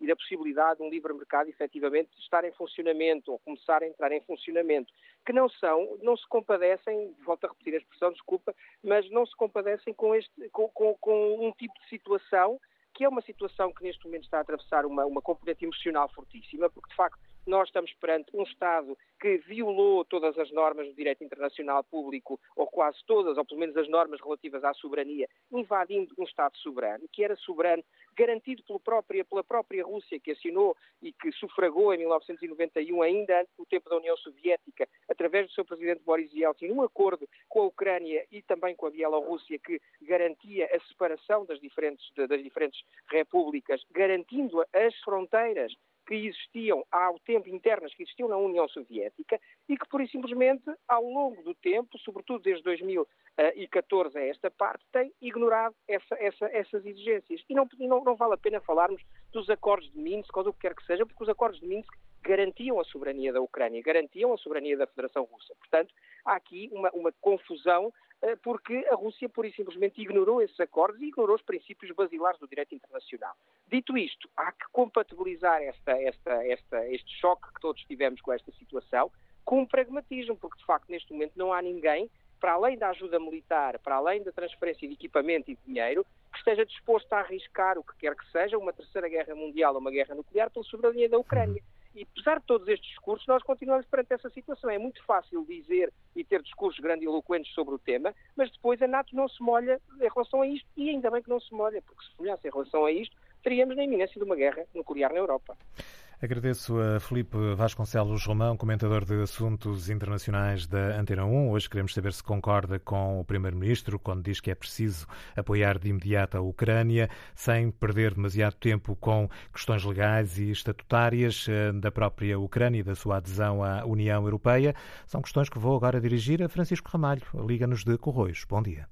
S9: e da possibilidade de um livre mercado efetivamente estar em funcionamento ou começar a entrar em funcionamento, que não são, não se compadecem, volto a repetir a expressão, desculpa, mas não se compadecem com, este, com, com, com um tipo de situação que é uma situação que neste momento está a atravessar uma, uma componente emocional fortíssima, porque de facto nós estamos perante um Estado que violou todas as normas do direito internacional público, ou quase todas, ou pelo menos as normas relativas à soberania, invadindo um Estado soberano, que era soberano, garantido pela própria, pela própria Rússia, que assinou e que sufragou em 1991, ainda antes do tempo da União Soviética, através do seu presidente Boris Yeltsin, um acordo com a Ucrânia e também com a Bielorrússia que garantia a separação das diferentes, das diferentes repúblicas, garantindo as fronteiras que existiam há o tempo internas que existiam na União Soviética e que, por e simplesmente, ao longo do tempo, sobretudo desde 2014 a esta parte, tem ignorado essa, essa, essas exigências. E não, não, não, vale a pena falarmos dos acordos de Minsk ou do que quer que seja, porque os acordos de Minsk garantiam a soberania da Ucrânia, garantiam a soberania da Federação Russa. Portanto, há aqui uma, uma confusão eh, porque a Rússia, pura e simplesmente, ignorou esses acordos e ignorou os princípios basilares do direito internacional. Dito isto, há que compatibilizar esta, esta, esta, este choque que todos tivemos com esta situação com o pragmatismo, porque de facto neste momento não há ninguém, para além da ajuda militar, para além da transferência de equipamento e de dinheiro, que esteja disposto a arriscar o que quer que seja, uma terceira guerra mundial ou uma guerra nuclear pela soberania da Ucrânia. E apesar de todos estes discursos, nós continuamos perante essa situação. É muito fácil dizer e ter discursos grandiloquentes sobre o tema, mas depois a NATO não se molha em relação a isto, e ainda bem que não se molha, porque se molhasse em relação a isto, teríamos na iminência de uma guerra nuclear na Europa.
S1: Agradeço a Felipe Vasconcelos Romão, comentador de assuntos internacionais da Antena 1. Hoje queremos saber se concorda com o Primeiro-Ministro quando diz que é preciso apoiar de imediato a Ucrânia, sem perder demasiado tempo com questões legais e estatutárias eh, da própria Ucrânia e da sua adesão à União Europeia. São questões que vou agora dirigir a Francisco Ramalho, Liga-nos de Corroios. Bom dia.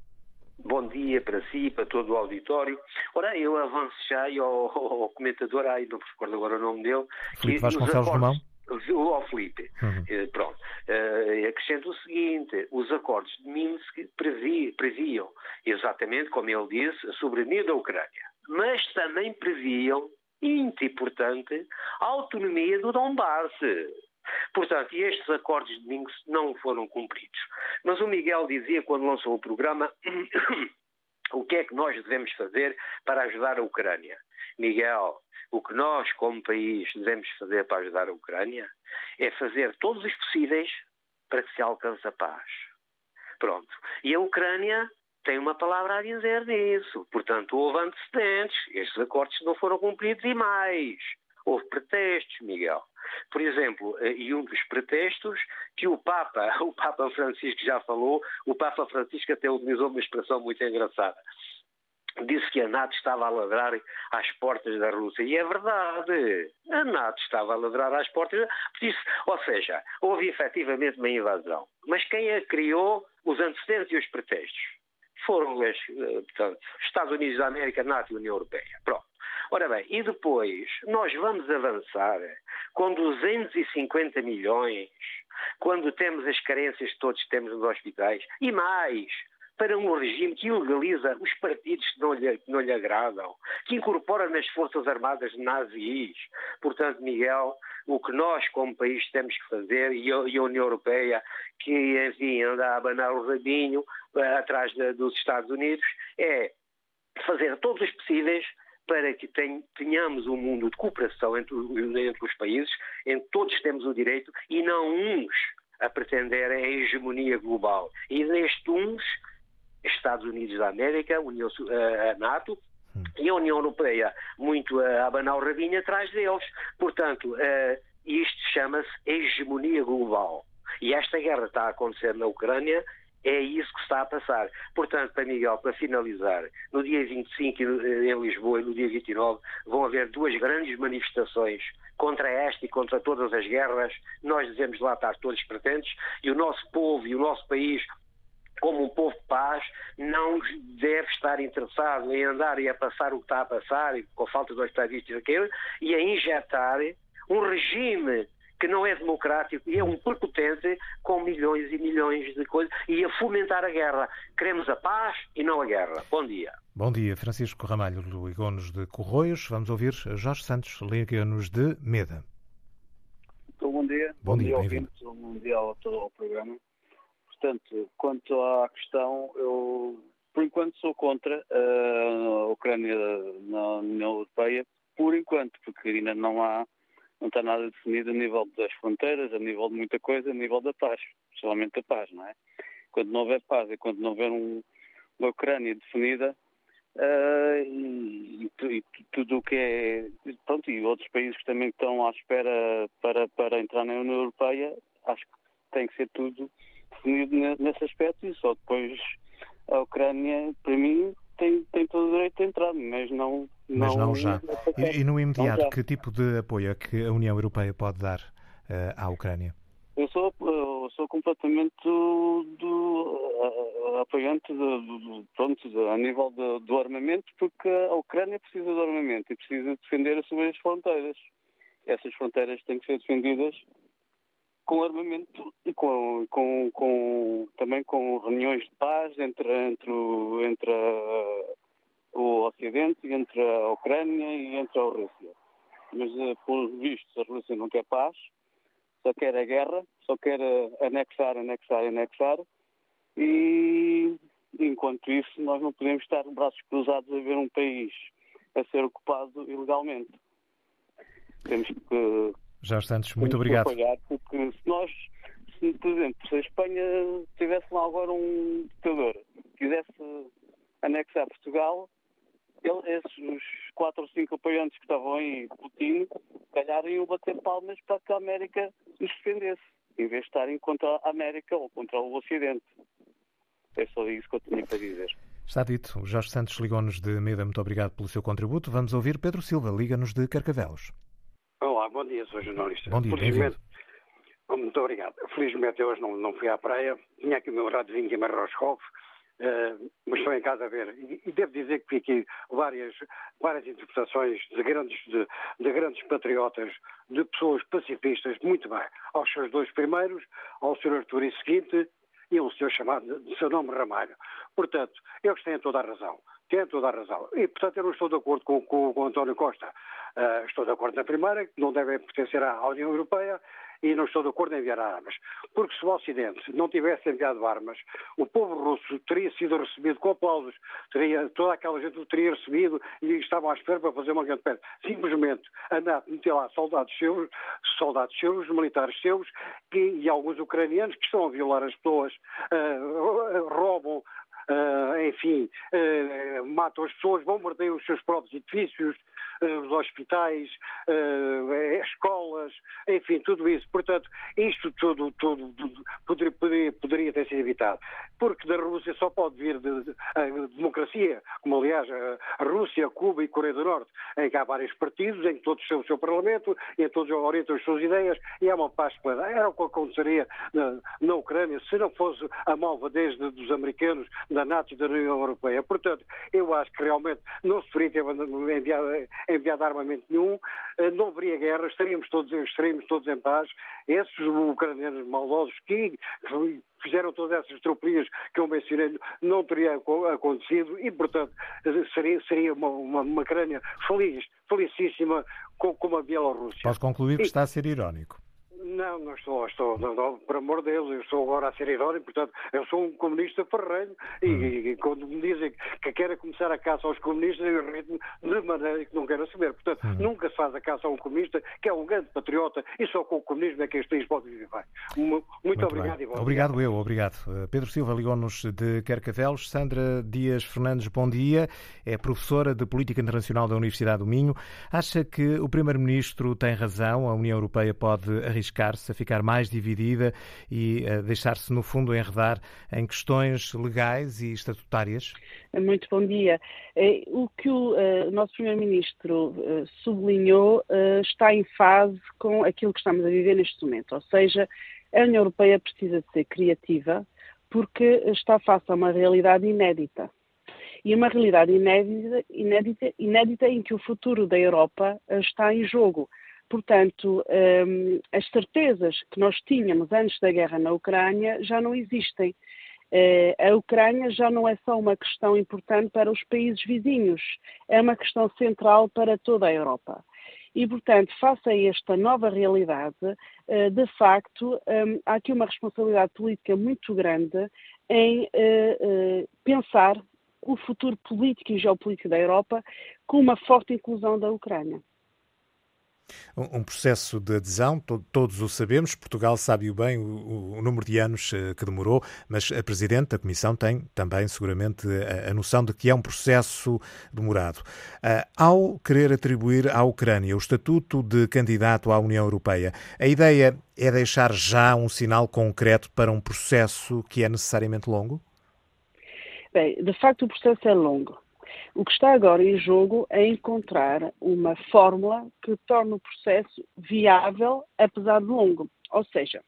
S10: Dia para si, para todo o auditório. Ora, eu avanço já ao, ao comentador, ai, não me recordo agora o nome dele.
S1: Filipe Vasconcelos Romão?
S10: O Felipe. Uhum. Uh, pronto. Uh, acrescento o seguinte: os acordos de Minsk previ, previam, exatamente como ele disse, a soberania da Ucrânia, mas também previam, muito importante, a autonomia do Donbass. Portanto, estes acordos de Minsk não foram cumpridos. Mas o Miguel dizia, quando lançou o programa, (clears throat) o que é que nós devemos fazer para ajudar a Ucrânia? Miguel, o que nós, como país, devemos fazer para ajudar a Ucrânia é fazer todos os possíveis para que se alcance a paz. Pronto. E a Ucrânia tem uma palavra a dizer nisso. Portanto, houve antecedentes. Estes acordos não foram cumpridos e mais. Houve pretextos, Miguel. Por exemplo, eh, e um dos pretextos que o Papa, (laughs) o Papa Francisco já falou, o Papa Francisco até utilizou uma expressão muito engraçada disse que a NATO estava a ladrar às portas da Rússia. E é verdade. A NATO estava a ladrar às portas. Disse, ou seja, houve efetivamente uma invasão. Mas quem a criou, os antecedentes e os pretextos? Foram os, eh, Estados Unidos da América, NATO e União Europeia. Pronto. Ora bem, e depois nós vamos avançar com 250 milhões, quando temos as carências que todos temos nos hospitais, e mais, para um regime que ilegaliza os partidos que não lhe, que não lhe agradam, que incorpora nas Forças Armadas nazis. Portanto, Miguel, o que nós, como país, temos que fazer, e a, União Europeia, que, enfim, anda a abanar o rabinho uh, atrás dos Estados Unidos, é fazer todos os possíveis para que tenhamos um mundo de cooperação entre, entre os países, em que todos temos o direito e não uns a pretender a hegemonia global. E neste uns, Estados Unidos da América, União, a NATO, hum. e a União Europeia muito a abanar o rabinho atrás deles. Portanto, isto chama-se hegemonia global. E esta guerra está a acontecer na Ucrânia é isso que está a passar. Portanto, para Miguel, para finalizar, no dia 25 em Lisboa e no dia 29 vão haver duas grandes manifestações contra esta e contra todas as guerras. Nós devemos lá estar todos presentes e o nosso povo e o nosso país como um povo de paz, não deve estar interessado em andar e a passar o que está a passar, com a falta de estadistas aquele, e a injetar um regime que não é democrático e é um prepotente com milhões e milhões de coisas e a fomentar a guerra. Queremos a paz e não a guerra. Bom dia.
S1: Bom dia, Francisco Ramalho, ligou-nos de Corroios. Vamos ouvir Jorge Santos, liga-nos de Meda.
S11: Então, bom dia.
S1: Bom, bom dia, bem-vindo.
S11: Bom dia ao, ao programa. Portanto, quanto à questão, eu, por enquanto, sou contra a Ucrânia na União Europeia, por enquanto, porque ainda não há não está nada definido a nível das fronteiras, a nível de muita coisa, a nível da paz, principalmente a paz, não é? Quando não houver paz e quando não houver um, uma Ucrânia definida, uh, e, e, tudo o que é. Pronto, e outros países que também estão à espera para, para entrar na União Europeia, acho que tem que ser tudo definido nesse aspecto e só depois a Ucrânia, para mim, tem, tem todo o direito de entrar, mas não.
S1: Mas não, não já. E, e, no imediato, que tipo de apoio é que a União Europeia pode dar uh, à Ucrânia?
S11: Eu sou, eu sou completamente do, uh, apoiante do, do, pronto, a nível do, do armamento, porque a Ucrânia precisa de armamento e precisa defender as suas fronteiras. Essas fronteiras têm que ser defendidas com armamento e com, com, com, também com reuniões de paz entre, entre, entre a, o Ocidente, entre a Ucrânia e entre a Rússia. Mas, eh, por visto, a Rússia não quer paz, só quer a guerra, só quer eh, anexar, anexar, anexar. E, enquanto isso, nós não podemos estar braços cruzados a ver um país a ser ocupado ilegalmente. Temos que
S1: Jorge Santos, muito obrigado.
S11: Apoiar, porque se nós, se, por exemplo, se a Espanha tivesse lá agora um ditador, quisesse anexar Portugal, ele, esses, os quatro ou cinco apoiantes que estavam aí, Putin, calhar iam bater palmas para que a América nos defendesse, em vez de estarem contra a América ou contra o Ocidente. É só isso que eu tinha para dizer.
S1: Está dito. O Jorge Santos ligou-nos de Meda. Muito obrigado pelo seu contributo. Vamos ouvir Pedro Silva. Liga-nos de Carcavelos.
S12: Olá, bom dia, sou jornalista.
S1: Bom dia, Felizmente,
S12: muito obrigado. Felizmente hoje não, não fui à praia, tinha aqui o meu radiozinho em Roscoff, uh, mas estou em casa a ver. E, devo dizer que vi aqui várias, várias interpretações de grandes, de, de, grandes patriotas, de pessoas pacifistas, muito bem. Aos seus dois primeiros, ao Sr. Artur e seguinte, e um senhor chamado de seu nome Ramalho. Portanto, eles têm toda a razão. Têm toda a razão. E, portanto, eu não estou de acordo com, com, com António Costa. Uh, estou de acordo na primeira, que não devem pertencer à União Europeia, e não estou de acordo em enviar armas. Porque se o Ocidente não tivesse enviado armas, o povo russo teria sido recebido com aplausos, teria, toda aquela gente o teria recebido e estavam à espera para fazer uma grande festa. Simplesmente a meter lá soldados seus, soldados seus, militares seus, e alguns ucranianos que estão a violar as pessoas, uh, roubam Uh, enfim, uh, matam as pessoas, bombardeiam os seus próprios edifícios, uh, os hospitais, escolas, enfim, tudo isso. Portanto, isto tudo, tudo, tudo poderia, poderia, poderia, ter sido evitado. Porque da Rússia só pode vir de, de, a democracia, como aliás a, Rússia, Cuba e Coreia do Norte, em que há vários partidos, em que todos têm o seu parlamento, em que todos orientam as suas ideias, e é uma paz plena. Era o que aconteceria na, na Ucrânia se não fosse a malvadez dos americanos, da NATO e da União Europeia. Portanto, eu acho que realmente não se deveria ter enviado, enviado armamento nenhum, eh, não haveria guerra, estaríamos todos, estaríamos todos em paz. Esses ucranianos maldosos que fizeram todas essas tropias que eu mencionei, não teria acontecido e, portanto, seria, seria uma, uma, uma Ucrânia feliz, felicíssima como a Bielorrússia.
S1: Posso concluir que está a ser irónico.
S12: Não, não estou, estou não, não, por amor de Deus, eu estou agora a ser irónico, portanto, eu sou um comunista ferrenho e, hum. e, e, quando me dizem que querem começar a caça aos comunistas, eu irrito de maneira que não quero assumir. Portanto, hum. nunca se faz a caça a um comunista que é um grande patriota e só com o comunismo é que este país pode viver bem. Muito, muito obrigado.
S1: Bem. Obrigado eu, obrigado. Eh, Pedro Silva ligou-nos de Carcavelos. Sandra Dias Fernandes, bom dia. É professora de Política Internacional da Universidade do Minho. Acha que o Primeiro-Ministro tem razão? A União Europeia pode arriscar-se a ficar mais dividida e uh, deixar-se, no fundo, enredar em questões legais e estatutárias?
S13: Muito bom dia. Eh, o que o uh, nosso Primeiro-Ministro uh, sublinhou está em fase com aquilo que estamos a viver neste momento, ou seja, a União Europeia precisa de ser criativa porque está face a uma realidade inédita e uma realidade inédita, inédita, inédita em que o futuro da Europa está em jogo. Portanto, um, as certezas que nós tínhamos antes da guerra na Ucrânia já não existem. Uh, a Ucrânia já não é só uma questão importante para os países vizinhos, é uma questão central para toda a Europa. E, portanto, face a esta nova realidade, uh, de facto, um, há aqui uma responsabilidade política muito grande em uh, pensar o futuro político e geopolítico da Europa com uma forte inclusão da Ucrânia
S1: um processo de adesão, todos o sabemos, Portugal sabe bem o, o, número de anos eh, que demorou, mas a Presidente da Comissão tem também seguramente a, a noção de que é um processo demorado. Uh, ao querer atribuir à Ucrânia o estatuto de candidato à União Europeia, a ideia é deixar já um sinal concreto para um processo que é necessariamente longo?
S13: Bem, de facto o processo é longo. O que está agora em jogo é encontrar uma fórmula que torne o processo viável, apesar de longo. Ou seja,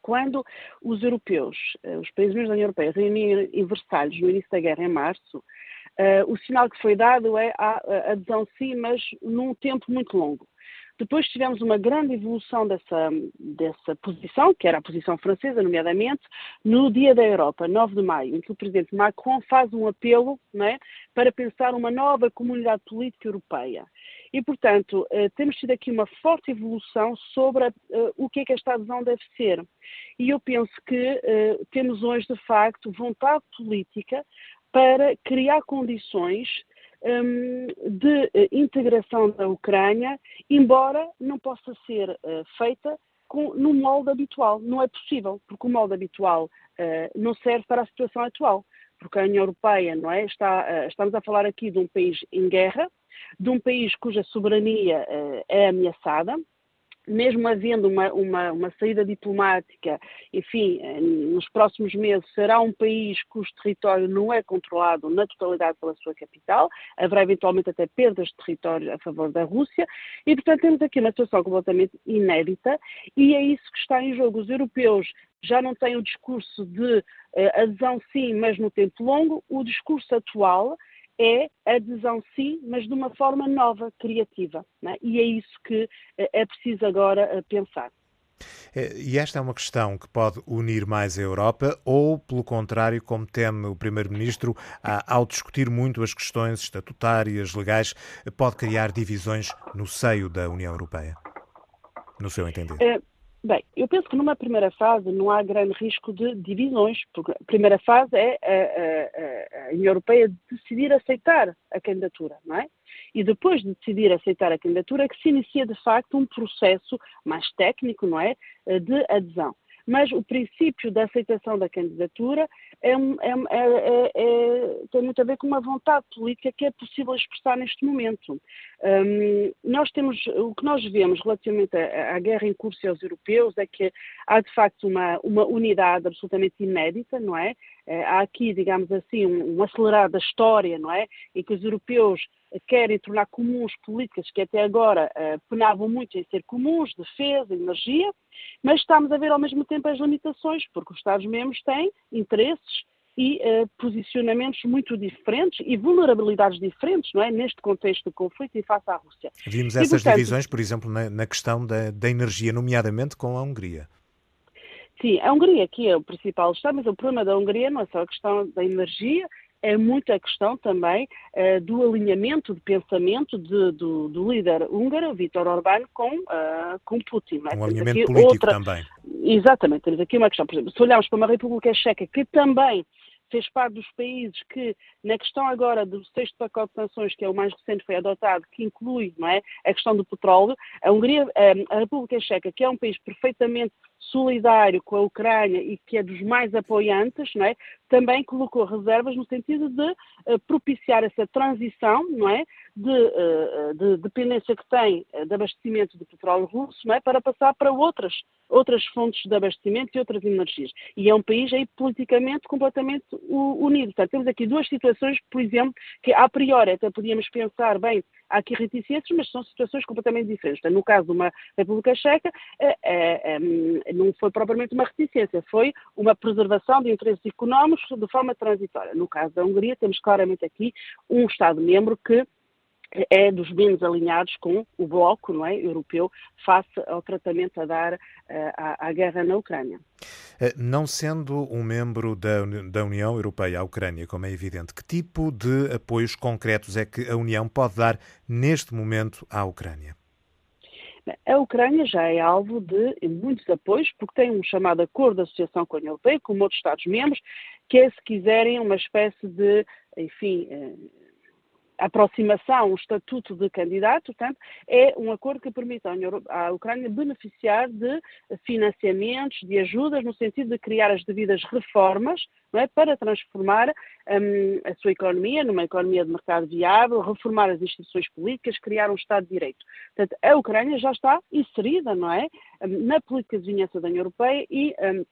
S13: quando os europeus, eh, os países membros da União Europeia, reuniram em Versalhes no início da guerra, em março, uh, o sinal que foi dado é a adesão sim, mas num tempo muito longo. Depois tivemos uma grande evolução dessa, dessa posição, que era a posição francesa, nomeadamente, no Dia da Europa, 9 de maio, em que o presidente Macron faz um apelo é, para pensar uma nova comunidade política europeia. E, portanto, eh, temos tido aqui uma forte evolução sobre a, eh, o que é que esta adesão deve ser. E eu penso que eh, temos hoje, de facto, vontade política para criar condições de eh, integração da Ucrânia, embora não possa ser uh, feita com, no molde habitual. Não é possível, porque o molde habitual uh, não serve para a situação atual. Porque a União Europeia, não é? Está, estamos a falar aqui de um país em guerra, de um país cuja soberania é ameaçada, mesmo havendo uma, uma, uma, saída diplomática, enfim, eh, nos próximos meses será um país cujo território não é controlado na totalidade pela sua capital, haverá eventualmente até perdas de território a favor da Rússia, e portanto temos aqui uma situação completamente inédita, e é isso que está em jogo. Os europeus já não têm o discurso de uh, adesão sim, mas no tempo longo, o discurso atual é adesão sim, mas de uma forma nova, criativa. É? E é isso que eh, é preciso agora eh, pensar.
S1: É, e esta é uma questão que pode unir mais a Europa ou, pelo contrário, como teme o Primeiro-Ministro, ao discutir muito as questões estatutárias, legais, pode criar divisões no seio da União Europeia? No seu entender?
S13: É Bem, eu penso que numa primeira fase não há grande risco de divisões, porque a primeira fase é a, a, a, União Europeia decidir aceitar a candidatura, não é? E depois de decidir aceitar a candidatura é que se inicia de facto um processo mais técnico, não é? De adesão mas o princípio da aceitação da candidatura é, é, é, é, tem muito a ver com uma vontade política que é possível expressar neste momento. Um, nós temos, o que nós vemos relativamente à, à, guerra em curso aos europeus é que há de facto uma, uma unidade absolutamente inédita, não é? Eh, há aqui, digamos assim, um, um acelerado da história, não é? Em que os europeus querem tornar comuns políticas que até agora uh, penavam muito em ser comuns, defesa, energia, mas estamos a ver ao mesmo tempo as limitações, porque os Estados-membros têm interesses e uh, posicionamentos muito diferentes e vulnerabilidades diferentes, não é? Neste contexto de conflito e face à Rússia.
S1: Vimos essas e, portanto, divisões, por exemplo, na, na questão da, da energia, nomeadamente com a Hungria.
S13: Sim, a Hungria aqui é o principal Estado, mas o problema da Hungria não é só a questão da energia, é muito a questão também uh, do alinhamento de pensamento de, do, do, líder húngaro, Vítor Orbán, com, uh, com Putin.
S1: É? Um alinhamento político outra... também.
S13: Exatamente, temos aqui uma questão, por exemplo, se olharmos para uma República Checa que também fez parte dos países que, na questão agora do sexto pacote de sanções, que é o mais recente, foi adotado, que inclui não é, a questão do petróleo, a Hungria, a República Checa, que é um país perfeitamente solidário com a Ucrânia e que é dos mais apoiantes, não é? também colocou reservas no sentido de uh, propiciar essa transição não é? de, uh, de, dependência que tem de abastecimento de petróleo russo não é? para passar para outras, outras fontes de abastecimento e outras energias. E é um país aí politicamente completamente unido. Portanto, temos aqui duas situações, por exemplo, que a priori até podíamos pensar, bem, há aqui reticências, mas são situações completamente diferentes. Então, no caso de uma República Checa, é, é, não foi propriamente uma reticência, foi uma preservação de interesses económicos de forma transitória. No caso da Hungria, temos claramente aqui um Estado-membro que é dos menos alinhados com o bloco não é, europeu face ao tratamento a dar uh, à, à, guerra na Ucrânia.
S1: Eh, não sendo um membro da, da União Europeia à Ucrânia, como é evidente, que tipo de apoios concretos é que a União pode dar neste momento à Ucrânia?
S13: A Ucrânia já é alvo de muitos apoios, porque tem um chamado acordo de associação com a União Europeia, com outros Estados-membros, que é, se quiserem, uma espécie de, enfim, eh, aproximação, o estatuto de candidato, portanto, é um acordo que permite à Ucrânia beneficiar de financiamentos, de ajudas, no sentido de criar as devidas reformas é, para transformar um, a sua economia numa economia de mercado viável, reformar as instituições políticas, criar um Estado de Direito. Portanto, a Ucrânia já está inserida, não é, na política de vizinhança da União Europeia e um,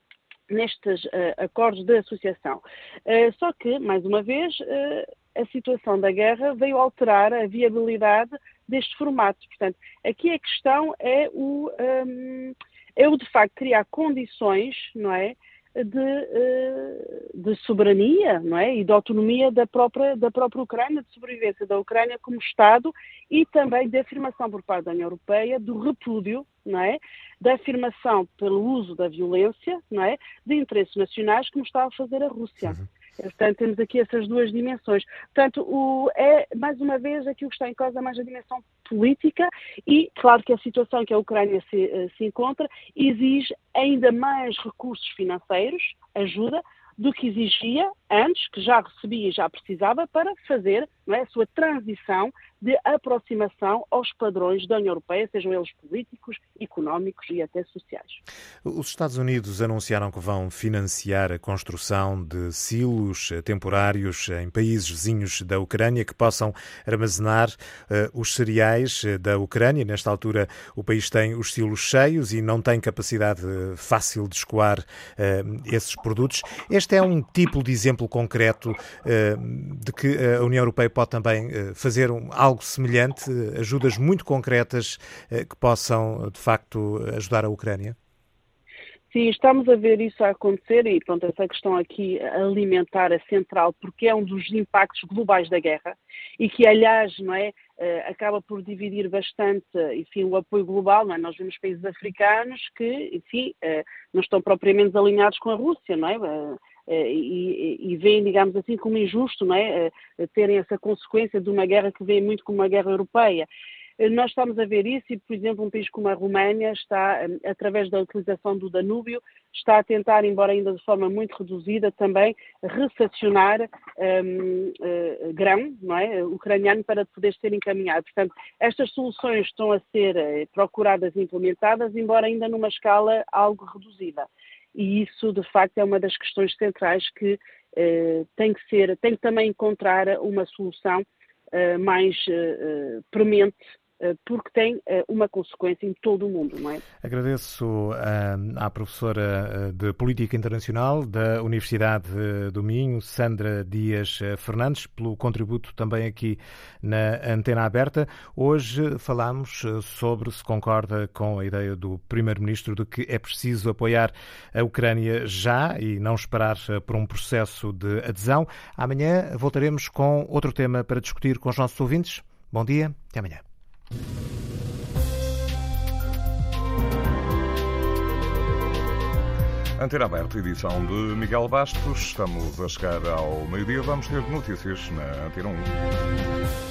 S13: nestes uh, acordos de associação. Uh, só que, mais uma vez, uh, a situação da guerra veio alterar a viabilidade deste formato. Portanto, aqui a questão é o, um, é o de facto criar condições, não é? De, eh, de, soberania não é? e de autonomia da própria, da própria Ucrânia, de sobrevivência da Ucrânia como Estado e também de afirmação por parte da União Europeia do repúdio não é? da afirmação pelo uso da violência não é? de interesses nacionais como está a fazer a Rússia. Uhum. Portanto, temos aqui essas duas dimensões. Portanto, o, é, mais uma vez, aqui o que está em causa é mais a dimensão política e, claro que a situação que a Ucrânia se, eh, se encontra exige ainda mais recursos financeiros, ajuda, do que exigia antes, que já recebia e já precisava, para fazer é, a sua transição de aproximação aos padrões da União Europeia, sejam eles políticos, económicos e até sociais.
S1: Os Estados Unidos anunciaram que vão financiar a construção de silos temporários em países vizinhos da Ucrânia que possam armazenar uh, os cereais eh, da Ucrânia. Nesta altura, o país tem os silos cheios e não tem capacidade fácil de escoar uh, esses produtos. Este é um tipo de exemplo concreto uh, de que a União Europeia pode também fazer um, algo semelhante, ajudas muito concretas eh, que possam, de facto, ajudar a Ucrânia?
S13: Sim, estamos a ver isso a acontecer e, pronto, essa questão aqui alimentar é central porque é um dos impactos globais da guerra e que, aliás, não é, eh, acaba por dividir bastante, enfim, o apoio global, não é? Nós vemos países africanos que, enfim, eh, não estão propriamente alinhados com a Rússia, não é? Eh, e, e veem, digamos assim, como injusto não é? Eh, terem essa consequência de uma guerra que vem muito como uma guerra europeia. Eh, nós estamos a ver isso e, por exemplo, um país como a Roménia está, através da utilização do Danúbio, está a tentar, embora ainda de forma muito reduzida, também recepcionar um, uh, grão não é? ucraniano para poder ser encaminhado. Portanto, estas soluções estão a ser procuradas e implementadas, embora ainda numa escala algo reduzida e isso de facto é uma das questões centrais que eh, tem que ser, tem que também encontrar uma solução eh, mais eh, premente eh, porque tem eh, uma consequência em todo o mundo, não é?
S1: Agradeço eh, à professora de Política Internacional da Universidade do Minho, Sandra Dias Fernandes, pelo contributo também aqui na Antena Aberta. Hoje falamos sobre se concorda com a ideia do Primeiro-Ministro de que é preciso apoiar a Ucrânia já e não esperar por um processo de adesão. Amanhã voltaremos com outro tema para discutir com os nossos ouvintes. Bom dia, até amanhã.
S14: Antena Aberta, edição de Miguel Bastos. Estamos a chegar ao meio-dia. Vamos ter notícias na Antena 1.